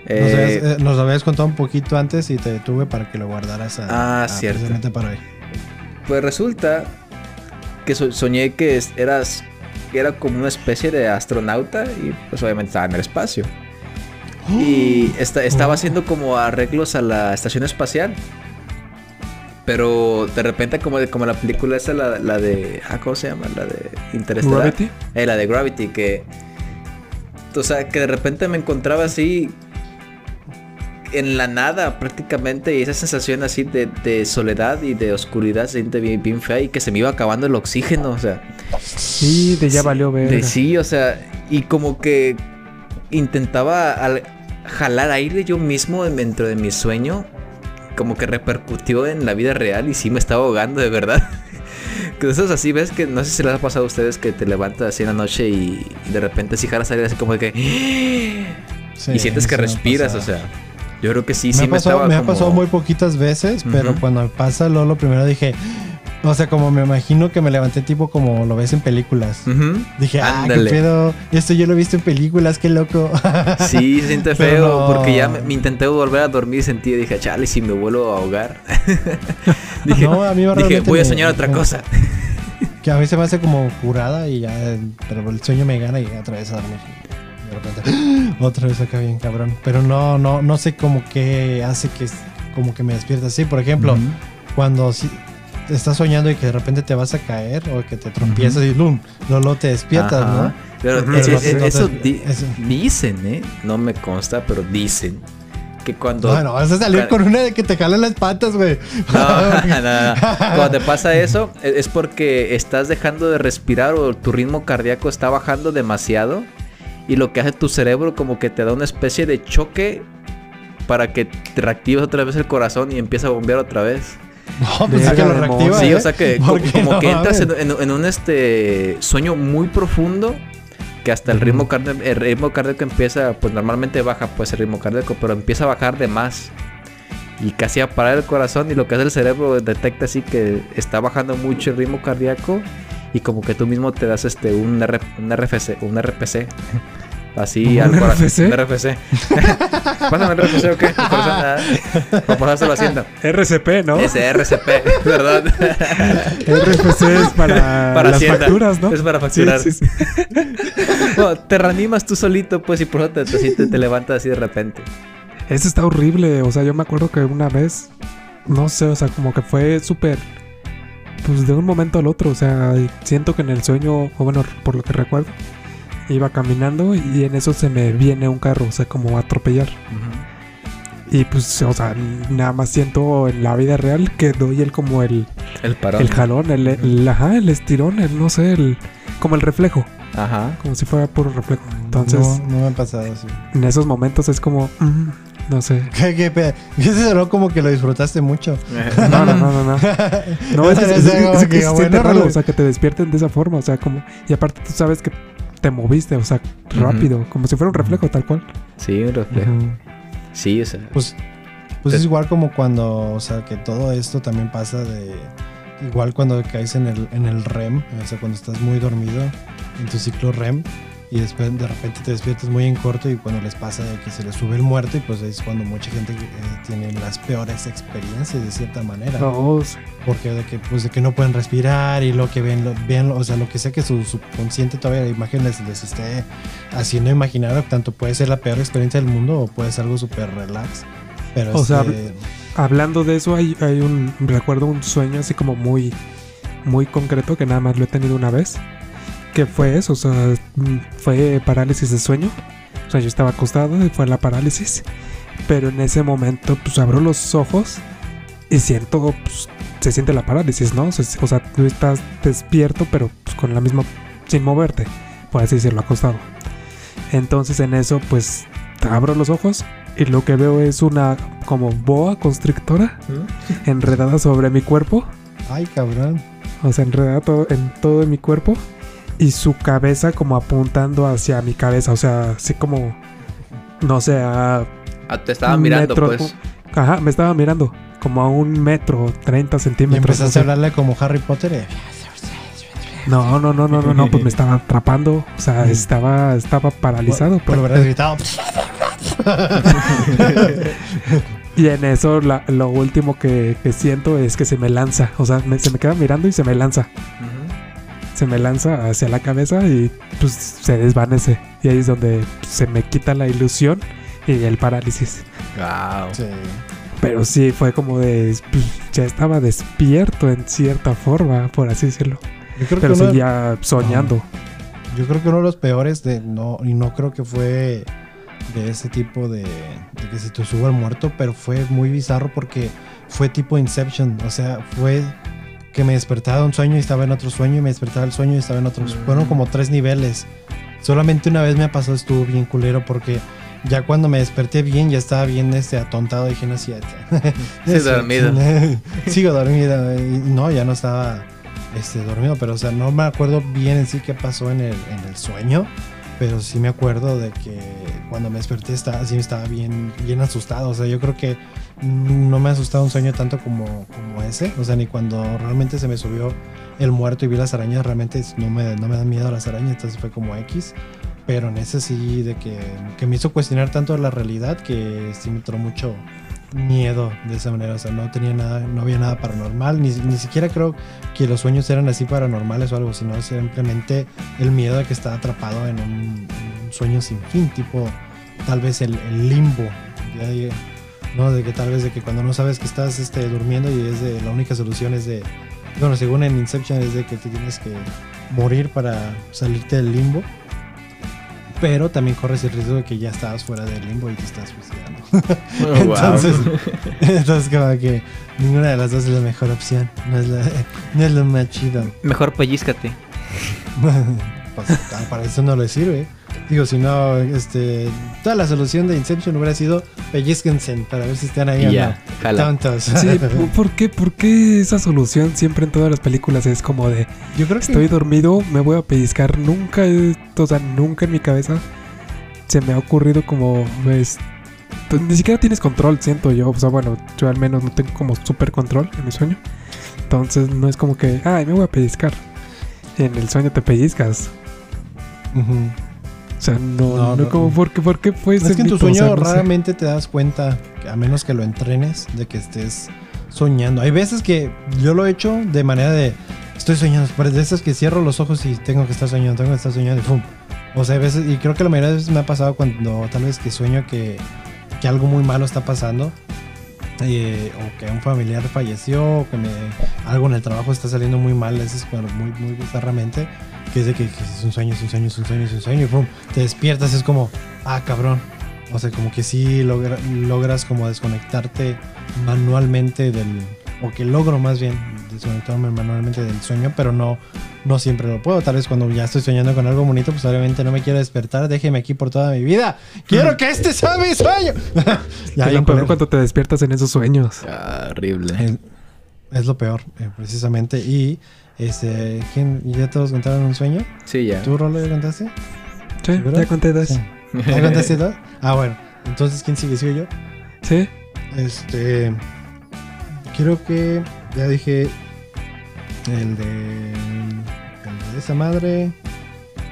Eh, habías, eh, nos lo habías contado un poquito antes y te detuve para que lo guardaras a, Ah, a- cierto. precisamente para hoy. Pues resulta que so- soñé que es- eras era como una especie de astronauta y pues obviamente estaba en el espacio. [GASPS] Y esta- estaba haciendo como arreglos a la estación espacial. Pero de repente como, de, como la película esa, la, la de... Ah, ¿Cómo se llama? La de Interestelar. Gravity. Eh, la de Gravity, que... O sea, que de repente me encontraba así... En la nada prácticamente y esa sensación así de, de soledad y de oscuridad se siente bien, bien fea y que se me iba acabando el oxígeno, o sea... Sí, de ya valió ver. De sí, o sea, y como que intentaba al- jalar aire yo mismo dentro de mi sueño, como que repercutió en la vida real y sí me estaba ahogando de verdad. [LAUGHS] Que eso es así, ves que no sé si les ha pasado a ustedes que te levantas así en la noche y de repente si jalas aire así como de que [GASPS] Sí, y sientes que ha respiras, o sea, yo creo que sí, me, sí ha me, pasado, estaba me ha como- pasado muy poquitas veces, pero Ujú. cuando me pasa lo primero dije, o sea, como me imagino que me levanté tipo como lo ves en películas. Dije, ah, Ándale. qué pedo, esto yo lo he visto en películas, qué loco. [LAUGHS] Sí, se siente feo no. porque ya me, me intenté volver a dormir y sentí, dije, chale, si me vuelvo a ahogar. [LAUGHS] dije, No, a mí dije voy a me- soñar otra me- cosa. [LAUGHS] Que a mí se me hace como curada y ya, pero el sueño me gana y otra vez a dormir. De repente, [GASPS] otra vez acá bien cabrón. Pero no, no, no sé cómo que hace que como que me despierta así. Por ejemplo, Ujú. cuando si- estás soñando y que de repente te vas a caer o que te tropiezas y ¡lum! luego te despiertas, Ajá. ¿no? Pero no te- eso, no te- di- eso. dicen, ¿eh? No me consta, pero dicen que cuando... No, no, vas a salir con una de que te jalan las patas, güey. [LAUGHS] No, no, no. Cuando te pasa eso, e- es porque estás dejando de respirar o tu ritmo cardíaco está bajando demasiado. Y lo que hace tu cerebro como que te da una especie de choque para que te reactives otra vez el corazón y empieza a bombear otra vez. No, pues es que lo reactiva. Sí, ¿eh? o sea que como no que entras en, mames. en- en un este sueño muy profundo que hasta el ritmo cardíaco, el ritmo cardíaco empieza, pues normalmente baja pues el ritmo cardíaco, pero empieza a bajar de más y casi a parar el corazón y lo que hace el cerebro detecta así que está bajando mucho el ritmo cardíaco y como que tú mismo te das este un, R- un RFC, un RPC. [LAUGHS] Así ¿Un al. RFC? RFC. Pásame el RFC o qué? [LAUGHS] Para pasárselo a Hacienda. RCP, ¿no? Ese RCP, [LAUGHS] ¿verdad? RFC es para, Para las Hacienda. facturas, ¿no? Es para facturar. Sí, sí, sí. [LAUGHS] No, te reanimas tú solito, pues, y por eso te, así te, te levantas así de repente. Eso está horrible. O sea, yo me acuerdo que una vez, no sé, o sea, como que fue súper. Pues de un momento al otro. O sea, siento que en el sueño, o bueno, por lo que recuerdo, iba caminando y en eso se me viene un carro, o sea, como a atropellar. Y pues, o sea, nada más siento en la vida real que doy el como el, El parón. el jalón, el, el- ajá, el estirón, el no sé, el como el reflejo, Ajá. como si fuera puro reflejo. Entonces, No, no me ha pasado así. en esos momentos es como, mm, no sé. [LAUGHS] ¿Qué, qué, pe- Ese sonó como que lo disfrutaste mucho. [LAUGHS] No, no, no, no, no. [LAUGHS] No, es es, como es que que, se bueno, raro. o sea, que te despierten de esa forma, o sea, como... Y aparte tú sabes que te moviste, o sea, rápido, como si fuera un reflejo tal cual. Sí, un reflejo. Sí, o sea. Pues, pues es igual como cuando, o sea, que todo esto también pasa de... Igual cuando caes en el, en el REM, o sea, cuando estás muy dormido en tu ciclo REM y después de repente te despiertas muy en corto y cuando les pasa que se les sube el muerto y pues es cuando mucha gente eh, tiene las peores experiencias de cierta manera. No, sí. Porque de que, pues, de que no pueden respirar y lo que ven, lo, ven, o sea, lo que sea que su subconsciente todavía la imagen les, les esté haciendo imaginar, tanto puede ser la peor experiencia del mundo o puede ser algo súper relax. Pero O sea, este, Hablando de eso, hay, hay un... Recuerdo un sueño así como muy... Muy concreto que nada más lo he tenido una vez. Que fue eso, o sea, mm, fue parálisis de sueño. O sea, yo estaba acostado y fue la parálisis. Pero en ese momento, pues abro los ojos y siento, pues, se siente la parálisis, ¿no? O sea, tú estás despierto, pero pues, con la misma, sin moverte, por así decirlo, acostado. Entonces en eso, pues, abro los ojos y lo que veo es una como boa constrictora enredada sobre mi cuerpo. ay, cabrón. O sea, enredada todo, en todo mi cuerpo. Y su cabeza como apuntando hacia mi cabeza. O sea, así como, no sé, a Ah, te estaba mirando, metro- pues. Ajá, me estaba mirando. Como a un metro, 30 Y centímetros. empezaste no sé. a hablarle como Harry Potter. eh. No, no, no, no, no, no, pues me estaba atrapando. O sea, estaba, estaba paralizado. Por pues. haber gritado. [LAUGHS] Y en eso la- lo último que, que siento es que se me lanza. O sea, me- se me queda mirando y se me lanza. Se me lanza hacia la cabeza y pues se desvanece. Y ahí es donde se me quita la ilusión y el parálisis. Wow. Sí. Pero sí, fue como de... pues, ya estaba despierto en cierta forma, por así decirlo. Yo creo, Pero que uno, seguía soñando. yo creo que uno de los peores de no, y no creo que fue de ese tipo de, de que se te suba el muerto, pero fue muy bizarro porque fue tipo Inception. O sea, fue que me despertaba de un sueño y estaba en otro sueño y me despertaba del sueño y estaba en otro. Fueron como tres niveles. Solamente una vez me pasó, estuvo bien culero porque ya cuando me desperté bien, ya estaba bien este, atontado. Dije, no. Sí, dormido. [LAUGHS] Sigo dormido. No, ya no estaba este, dormido, pero o sea, no me acuerdo bien en sí qué pasó en el, en el sueño. Pero sí me acuerdo de que cuando me desperté estaba, sí estaba bien, bien asustado. O sea, yo creo que no me ha asustado un sueño tanto como, como ese. O sea, ni cuando realmente se me subió el muerto y vi las arañas, realmente no me, no me dan miedo las arañas. Entonces fue como X. Pero en ese sí, de que, que me hizo cuestionar tanto la realidad que sí me entró mucho miedo de esa manera. O sea, no tenía nada, no había nada paranormal. Ni, ni siquiera creo que los sueños eran así paranormales o algo, sino simplemente el miedo de que estaba atrapado en un, en un sueño sin fin, tipo tal vez el, el limbo. Ya ¿no? De que tal vez de que cuando no sabes que estás este, durmiendo y es de la única solución es de, bueno, según en Inception es de que te tienes que morir para salirte del limbo. pero también corres el riesgo de que ya estabas fuera del limbo y te estás suicidando. [LAUGHS] Oh, wow. entonces, entonces, como que ninguna de las dos es la mejor opción. No es, la, no es lo más chido. Mejor pellizcate. [LAUGHS] Pues, ah, para eso no le sirve. Digo, si no, este, toda la solución de Inception hubiera sido pellizquense para ver si están ahí Y o ya, no. jala. Tontos. [LAUGHS] Sí, ¿por- ¿por qué, ¿por qué esa solución siempre en todas las películas es como de Yo creo que estoy dormido, me voy a pellizcar? Nunca, o sea, nunca en mi cabeza se me ha ocurrido como pues, pues, ni siquiera tienes control, siento yo. O sea, bueno, yo al menos no tengo como super control en mi sueño. Entonces no es como que, ay, me voy a pellizcar. En el sueño te pellizcas. O sea, no, No, no, como, ¿por qué, por qué fue Es que en tu mito? O sea, sueño sé. raramente te das cuenta, que a menos que lo entrenes, de que estés soñando. Hay veces que yo lo he hecho de manera de estoy soñando, pero de esas que cierro los ojos y tengo que estar soñando, tengo que estar soñando y ¡pum! O sea, hay veces, y creo que la mayoría de veces me ha pasado cuando tal vez que sueño que, que algo muy malo está pasando. eh, o que un familiar falleció, o que me, algo en el trabajo está saliendo muy mal, a veces muy, muy bizarramente, que es de que, que es un sueño, es un sueño, es un sueño, es un sueño, y pum, te despiertas, es como, ah, cabrón. O sea, como que sí logra- logras como desconectarte manualmente del, o que logro más bien desconectarme manualmente del sueño, pero no, no siempre lo puedo. Tal vez cuando ya estoy soñando con algo bonito, pues obviamente no me quiero despertar, déjeme aquí por toda mi vida. Quiero que este sea mi sueño. [LAUGHS] ya, Es lo peor cuando te despiertas en esos sueños. Ah, horrible. Es, es lo peor, eh, precisamente. Y, este, ¿quién, ¿ya todos contaron un sueño? Sí, ya. ¿Tú, Rolo, ya contaste? Sí, ¿Seguro? ya conté dos. Sí. ¿Ya contaste dos? Ah, bueno. Entonces, ¿quién sigue? ¿Sigo yo? Sí. Este. Creo que ya dije el de. El de esa madre.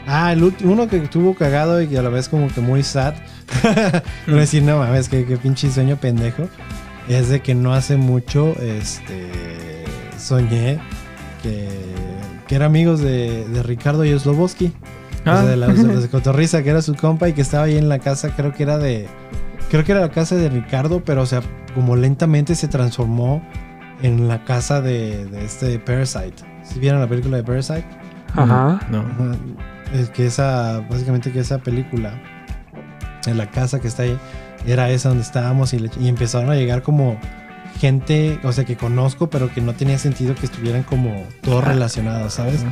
Ah, el último, uno que estuvo cagado y que a la vez como que muy sad. [LAUGHS] no decir, no mames, que, que pinche sueño pendejo. Es de que no hace mucho, este. Soñé que, que era amigos de, de Ricardo Yosloboski. O sea, de, la, de los de Cotorriza, que era su compa y que estaba ahí en la casa, creo que era de. Creo que era la casa de Ricardo, pero o sea, como lentamente se transformó en la casa de, de este Parasite. ¿Sí vieron la película de Parasite? Ajá. No. Ajá. Es que esa, básicamente que esa película, en la casa que está ahí, era esa donde estábamos y, le- y empezaron a llegar como gente, o sea, que conozco, pero que no tenía sentido que estuvieran como todos relacionados, ¿sabes?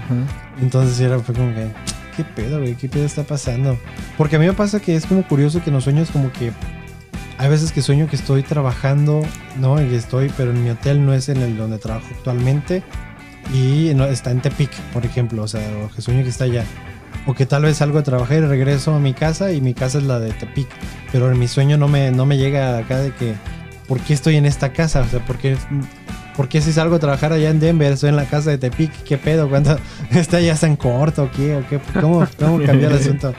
Entonces era, fue como que, ¿qué pedo, güey? ¿Qué pedo está pasando? Porque a mí me pasa que es como curioso que en los sueños como que hay veces que sueño que estoy trabajando, ¿no? Y que estoy, pero en mi hotel no es en el donde trabajo actualmente y no, está en Tepic, por ejemplo, o sea, o que sueño que está allá. O que tal vez salgo a trabajar y regreso a mi casa y mi casa es la de Tepic, pero en mi sueño no me, no me llega acá de que, ¿por qué estoy en esta casa? O sea, ¿por qué, por qué si salgo a trabajar allá en Denver estoy en la casa de Tepic? ¿Qué pedo? ¿Cuánto [LAUGHS] está ya tan corto qué? ¿O qué? ¿Cómo, cómo cambió el asunto?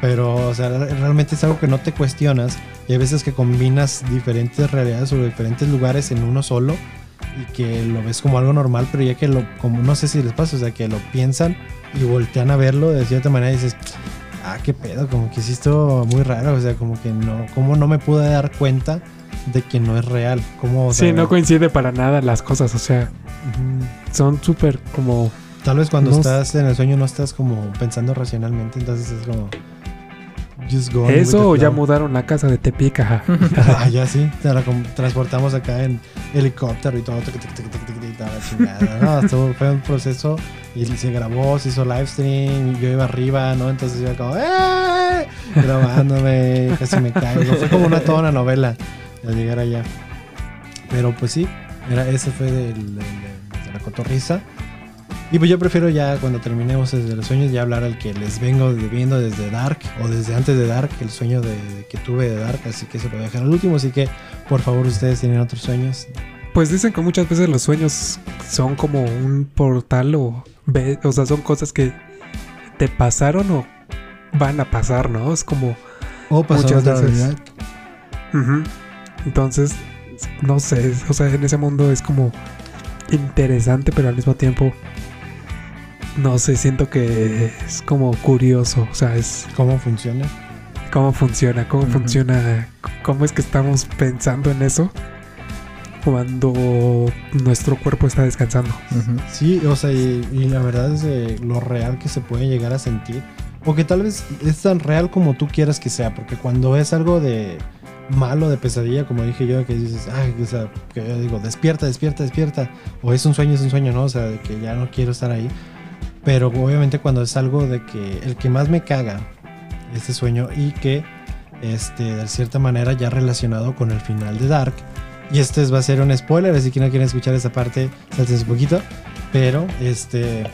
Pero, o sea, realmente es algo que no te cuestionas y hay veces que combinas diferentes realidades o diferentes lugares en uno solo y que lo ves como algo normal, pero ya que lo, como no sé si les pasa, o sea, que lo piensan y voltean a verlo de cierta manera y dices, ah, qué pedo, como que esto muy raro, o sea, como que no, como no me pude dar cuenta de que no es real, como, o Sí, no coincide para nada las cosas. O sea, son súper como. Tal vez cuando No estás en el sueño no estás como pensando racionalmente, entonces es como, just go. Eso o ya mudaron la casa de Tepic, ajá. [LAUGHS] Ah, ya sí, te la transportamos acá en helicóptero y todo, tic, tic, tic, la chingada, ¿no? [LAUGHS] Estuvo- fue un proceso y se grabó, se hizo live stream, y yo iba arriba, ¿no? Entonces iba como, ¡eh! [LAUGHS] grabándome, casi me caigo. Fue como una toda una novela al llegar allá. Pero pues sí, era, ese fue del, del- de la cotorriza. Y pues yo prefiero ya cuando terminemos desde los sueños ya hablar al que les vengo viendo desde Dark o desde antes de Dark, el sueño de, que tuve de Dark, así que se lo voy a dejar al último, así que por favor ustedes tienen otros sueños. Pues dicen que muchas veces los sueños son como un portal o, o sea, son cosas que te pasaron o van a pasar, ¿no? Es como, O pasar Muchas veces. realidad. ujú. Entonces, no sé, o sea, en ese mundo es como interesante, pero al mismo tiempo, no sé, siento que es como curioso, o sea, es ¿Cómo funciona? cómo funciona, cómo funciona, cómo es que estamos pensando en eso cuando nuestro cuerpo está descansando. Sí, o sea, y, y la verdad es lo real que se puede llegar a sentir. o que tal vez es tan real como tú quieras que sea, porque cuando es algo de malo, de pesadilla, como dije yo, que dices, ay, o sea, que yo digo, despierta, despierta, despierta, o es un sueño, es un sueño, ¿no? O sea, de que ya no quiero estar ahí. Pero obviamente cuando es algo de que el que más me caga este sueño y que este de cierta manera ya relacionado con el final de Dark y este va a ser un spoiler así que no quieren escuchar esa parte salten un poquito pero este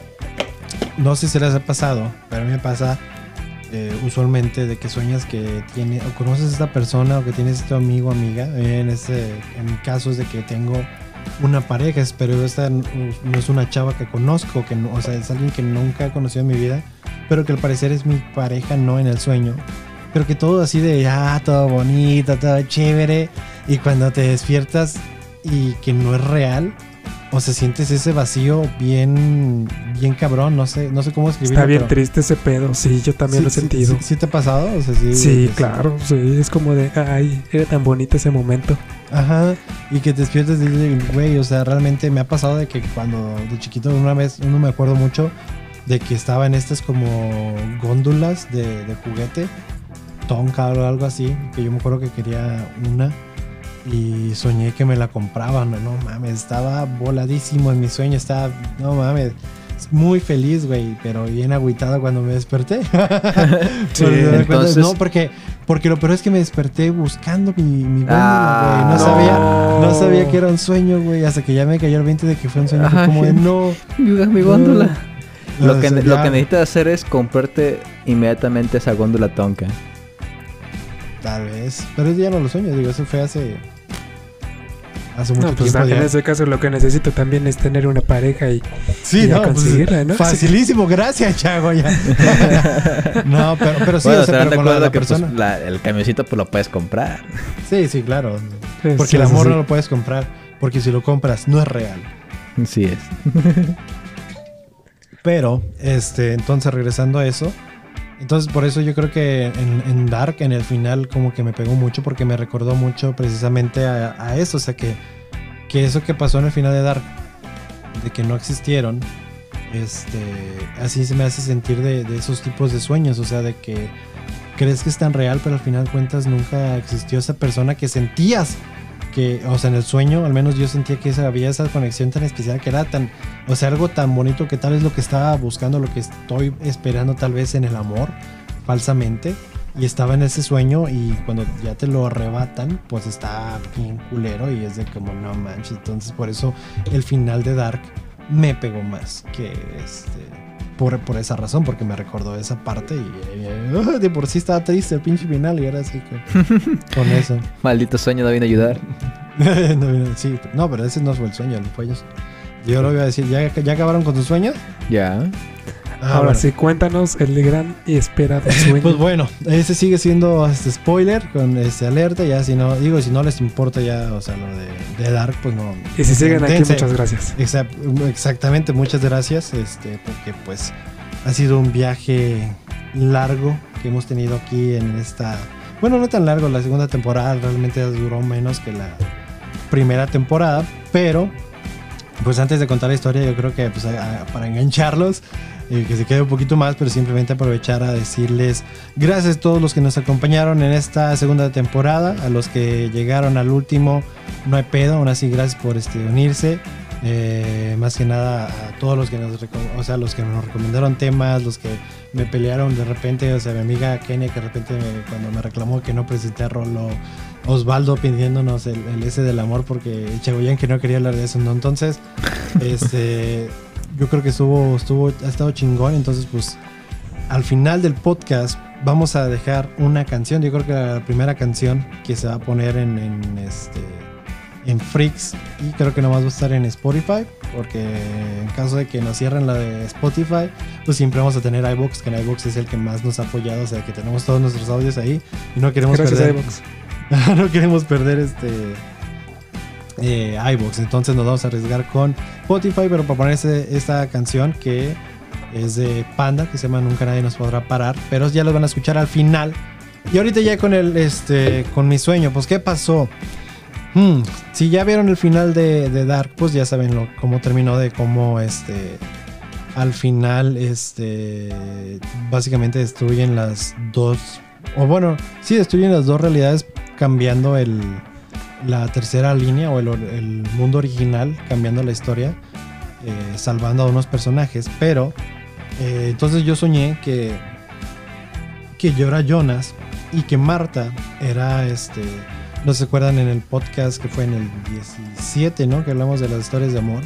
no sé si les ha pasado pero a mí me pasa eh, usualmente de que sueñas que tiene o conoces a esta persona o que tienes este amigo o amiga en este en mi caso es de que tengo una pareja pero esta no es una chava que conozco que no, o sea es alguien que nunca he conocido en mi vida pero que al parecer es mi pareja no en el sueño pero que todo así de ya, todo bonito, todo chévere. Y cuando te despiertas y que no es real, o se sientes ese vacío bien, bien cabrón, no sé, no sé cómo escribirlo. Está bien pero- triste ese pedo, sí, yo también lo he sí, sentido. Sí, sí te ha pasado? O sea, sí, claro, sí, es como de, ay, era tan bonito ese momento. Ajá, y que te despiertas y dices, güey, o sea, realmente me ha pasado de que cuando de chiquito una vez, no me acuerdo mucho, de que estaba en estas como góndolas de, de juguete, tonka o algo así, que yo me acuerdo que quería una y soñé que me la compraban, no, mames, estaba voladísimo en mi sueño, estaba, no mames. Muy feliz, güey, pero bien agüitado cuando me desperté. [LAUGHS] Sí, entonces- no, porque, porque lo peor es que me desperté buscando mi, mi góndola, Ah, güey. No, no. sabía, no sabía que era un sueño, güey. Hasta que ya me cayó el 20 de que fue un sueño. Ajá. como de no. [LAUGHS] mi góndola. Lo que, lo que necesitas hacer es comprarte inmediatamente esa góndola tonka. Tal vez. Pero ya no lo sueño, digo, eso fue hace. Hace mucho No, pues tiempo. en ese caso lo que necesito también es tener una pareja y Sí, y no, pues, conseguirla, ¿no? Facilísimo, gracias, Chago. Ya. [LAUGHS] no, pero, pero sí, bueno, o sea, estarán pero de con la, acuerdo la que pues, persona. la- el camioncito pues lo puedes comprar. Sí, sí, claro. pues, Porque sí, el amor sí. no lo puedes comprar. Porque si lo compras, no es real. Sí es. [LAUGHS] Pero, este, entonces regresando a eso, entonces por eso yo creo que en, en Dark, en el final, como que me pegó mucho porque me recordó mucho precisamente a, eso, o sea, que, que eso que pasó en el final de Dark, de que no existieron, este, así se me hace sentir de, de esos tipos de sueños, o sea, de que crees que es tan real, pero al final cuentas nunca existió esa persona que sentías que, o sea, en el sueño, al menos yo sentía que esa, había esa conexión tan especial, que era tan, o sea, algo tan bonito que tal vez lo que estaba buscando, lo que estoy esperando tal vez en el amor, falsamente, y estaba en ese sueño y cuando ya te lo arrebatan, pues está bien culero y es de como no manches, entonces por eso el final de Dark me pegó más que este... Por, por esa razón, porque me recordó esa parte y eh, [LAUGHS] de por sí estaba triste el pinche final y era así con, [LAUGHS] con eso. Maldito sueño [LAUGHS] no viene a ayudar. no, sí, no, pero ese no fue el sueño, fue ellos. Yo lo iba a decir, ¿ya, ya acabaron con tus sueños? Ya. Ah, Ahora bueno. sí, cuéntanos el gran y esperado [LAUGHS] sueño. Pues bueno, ese sigue siendo este spoiler con este alerta, ya si no, digo, si no les importa ya, o sea, lo de, de Dark, pues no. y si siguen aquí, muchas gracias. Exact- exactamente, muchas gracias, este, porque pues ha sido un viaje largo que hemos tenido aquí en esta, bueno, no tan largo, la segunda temporada realmente duró menos que la primera temporada, pero pues antes de contar la historia, yo creo que pues, a- a- para engancharlos, que se quede un poquito más, pero simplemente aprovechar a decirles gracias a todos los que nos acompañaron en esta segunda temporada, a los que llegaron al último, no hay pedo, aún así gracias por este, unirse. Eh, más que nada a todos los que nos o sea, los que nos recomendaron temas, los que me pelearon de repente, o sea, mi amiga Kenia que de repente me- cuando me reclamó que no presenté a Rolo, Osvaldo pidiéndonos el, el ese del amor porque Chagoyán que no quería hablar de eso, ¿no? Entonces, [LAUGHS] este, yo creo que estuvo, estuvo, ha estado chingón, entonces pues al final del podcast vamos a dejar una canción, yo creo que la primera canción que se va a poner en, en este en Freaks y creo que nomás va a estar en Spotify porque en caso de que nos cierren la de Spotify pues siempre vamos a tener iBox que en iBox es el que más nos ha apoyado. O sea que tenemos todos nuestros audios ahí y no queremos Gracias, perder [LAUGHS] no queremos perder este eh, entonces nos vamos a arriesgar con Spotify pero para ponerse esta canción que es de Panda que se llama Nunca nadie nos podrá parar pero ya lo van a escuchar al final. Y ahorita ya con el este con mi sueño pues qué pasó Hmm, si ya vieron el final de, de Dark, pues ya saben lo, cómo terminó, de cómo este al final, este, básicamente destruyen las dos, o bueno, sí destruyen las dos realidades cambiando el, la tercera línea o el, el mundo original, cambiando la historia, eh, salvando a unos personajes, pero eh, entonces yo soñé que, que yo era Jonas y que Marta era este, no se acuerdan en el podcast que fue en el 17, ¿no? Que hablamos de las historias de amor.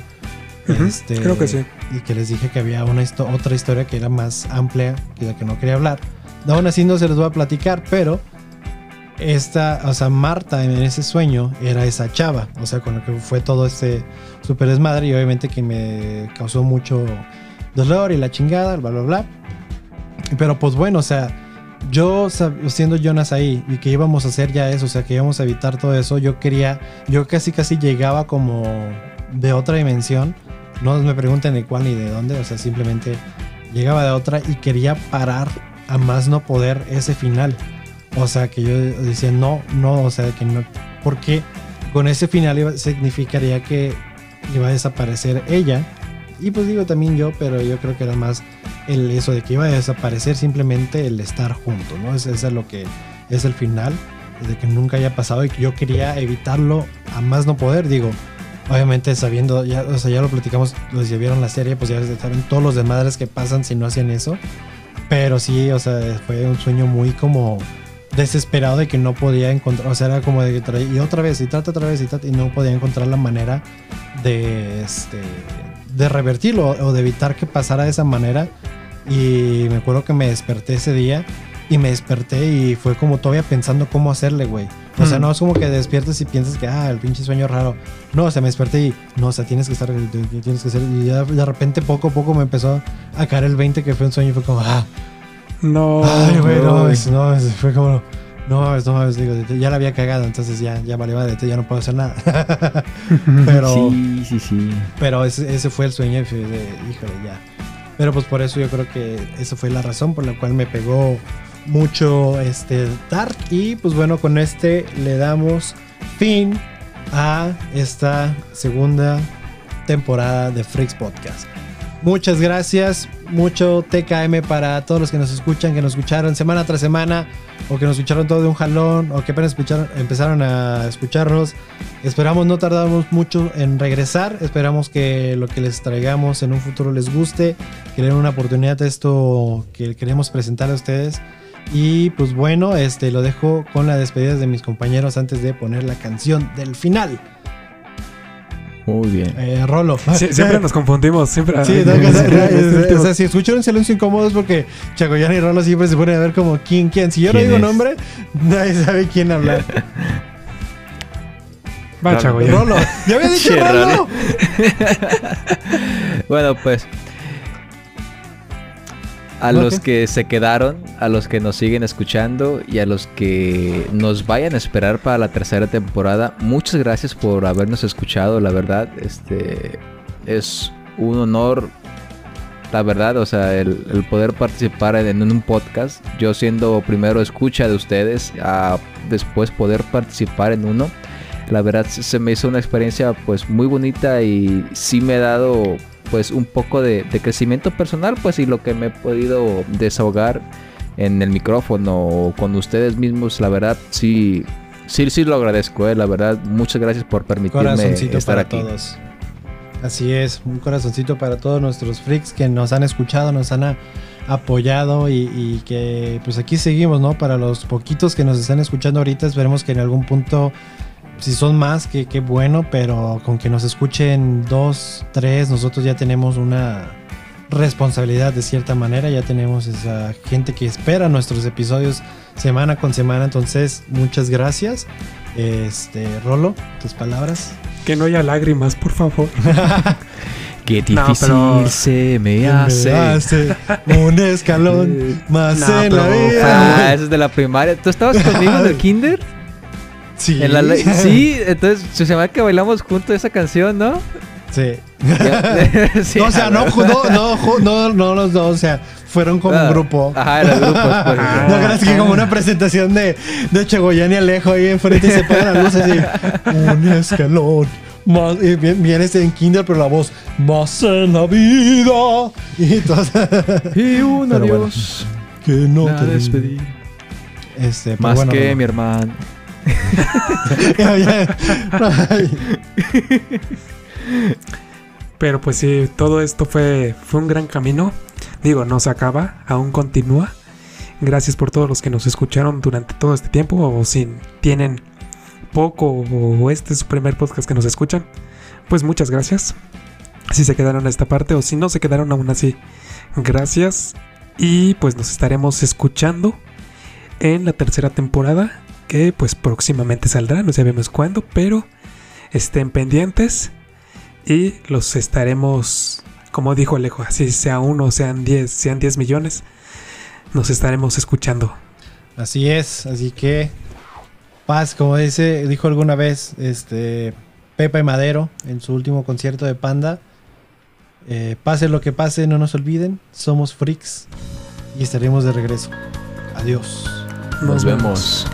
Este, creo que sí. Y que les dije que había una histo- otra historia que era más amplia que la que no quería hablar. Aún así no se los voy a platicar, pero esta, o sea, Marta en ese sueño era esa chava, o sea, con lo que fue todo este super desmadre y obviamente que me causó mucho dolor y la chingada, bla, bla, bla. Pero pues bueno, o sea, yo siendo Jonas ahí y que íbamos a hacer ya eso, o sea, que íbamos a evitar todo eso, yo quería, yo casi casi llegaba como de otra dimensión. No me pregunten de cuál ni de dónde, o sea, simplemente llegaba de otra y quería parar a más no poder ese final. O sea, que yo decía, no, no, o sea, que no, porque con ese final significaría que iba a desaparecer ella. Y pues digo también yo, pero yo creo que era más el eso de que iba a desaparecer simplemente el estar juntos, ¿no? Eso es lo que es el final, de que nunca haya pasado y que yo quería evitarlo a más no poder, digo. Obviamente sabiendo, ya, o sea, ya lo platicamos, los que vieron la serie, pues ya saben todos los desmadres que pasan si no hacían eso. Pero sí, o sea, fue un sueño muy como desesperado de que no podía encontrar, o sea, era como de que traía, y otra vez, y trata otra vez, y, trata, y no podía encontrar la manera de, este, de revertirlo o de evitar que pasara de esa manera. Y me acuerdo que me desperté ese día y me desperté y fue como todavía pensando cómo hacerle, güey. O sea, Mm. no es como que despiertes y piensas que, ah, el pinche sueño raro. No, o sea, me desperté y, no, o sea, tienes que estar, tienes que hacer. Y ya de repente, poco a poco me empezó a caer el 20 que fue un sueño y fue como, ah, No. Ay, güey, no, es- no, es- fue como, no mames, no mames, digo, ya la había cagado, entonces ya, ya vale, vale, ya no puedo hacer nada. [LAUGHS] pero, Sí, sí, sí. pero ese, ese fue el sueño fue de, híjole, ya. Pero pues por eso yo creo que esa fue la razón por la cual me pegó mucho este Dark. Y pues bueno, con este le damos fin a esta segunda temporada de Freaks Podcast. Muchas gracias, mucho TKM para todos los que nos escuchan, que nos escucharon semana tras semana, o que nos escucharon todo de un jalón, o que apenas escucharon- empezaron a escucharnos. Esperamos no tardamos mucho en regresar, esperamos que lo que les traigamos en un futuro les guste, que den una oportunidad de esto que queremos presentar a ustedes. Y pues bueno, este lo dejo con las despedidas de mis compañeros antes de poner la canción del final. Muy bien. Eh, Rolo. Sie- siempre [LAUGHS] nos confundimos. Siempre. Sí, Ay, no, que- [LAUGHS] este o sea, si escucharon silencio incómodo es porque Chagoyán y Rolo siempre se ponen a ver como quién, quién. Si yo no ¿Quién digo es? nombre, nadie sabe quién hablar. Va, chavo, ya. Rolo, ya había dicho. Rolo. [LAUGHS] Bueno, pues. A los que se quedaron, a los que nos siguen escuchando y a los que nos vayan a esperar para la tercera temporada, muchas gracias por habernos escuchado, la verdad. Este es un honor, la verdad, o sea, el, el poder participar en, en un podcast. Yo siendo primero escucha de ustedes, a después poder participar en uno. La verdad se- se me hizo una experiencia pues muy bonita y sí me ha dado pues un poco de, de crecimiento personal pues y lo que me he podido desahogar en el micrófono o con ustedes mismos la verdad sí sí sí lo agradezco eh, la verdad muchas gracias por permitirme Corazoncito estar para aquí todos. Así es, un corazoncito para todos nuestros freaks que nos han escuchado, nos han apoyado y, y que pues aquí seguimos, ¿no? Para los poquitos que nos están escuchando ahorita, esperemos que en algún punto, si son más, que qué bueno, pero con que nos escuchen dos, tres, nosotros ya tenemos una responsabilidad de cierta manera, ya tenemos esa gente que espera nuestros episodios semana con semana, entonces muchas gracias. Este, Rolo, tus palabras. Que no haya lágrimas, por favor. [LAUGHS] [LAUGHS] qué No, difícil pero- se me Me hace un [LAUGHS] escalón más No, en la vida. ah, eso es de la primaria tú estabas conmigo en el kinder Sí. En la le- [LAUGHS] sí entonces se llama que bailamos juntos esa canción no Sí. Ya- [LAUGHS] Sí, No, o sea, no, no, no, no, los dos, o sea, fueron como un Ah, grupo. Ajá, grupos. [LAUGHS] Pues, No creas que como una presentación de, de Chegoyán y Alejo ahí enfrente y se ponen las luces y un escalón más, y este en Kindle, pero la voz, más en la vida. Y entonces, Y un Pero bueno, adiós. que no te despedí. Este, Más bueno, que mi hermano. [LAUGHS] Pero pues sí, todo esto fue, fue un gran camino. Digo, no se acaba, aún continúa. Gracias por todos los que nos escucharon durante todo este tiempo. O si tienen poco o este es su primer podcast que nos escuchan, pues muchas gracias. Si se quedaron a esta parte o si no se quedaron aún así, gracias. Y pues nos estaremos escuchando en la tercera temporada que pues próximamente saldrá, no sabemos cuándo, pero estén pendientes y los estaremos, como dijo Alejo, así sea uno, sean 10, sean 10 millones, nos estaremos escuchando. Así es, así que paz, como dice, dijo alguna vez este Pepe Madero en su último concierto de Panda. eh, pase lo que pase, no nos olviden, somos freaks y estaremos de regreso. Adiós. Nos vemos.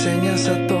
Enseñas a todo el mundo.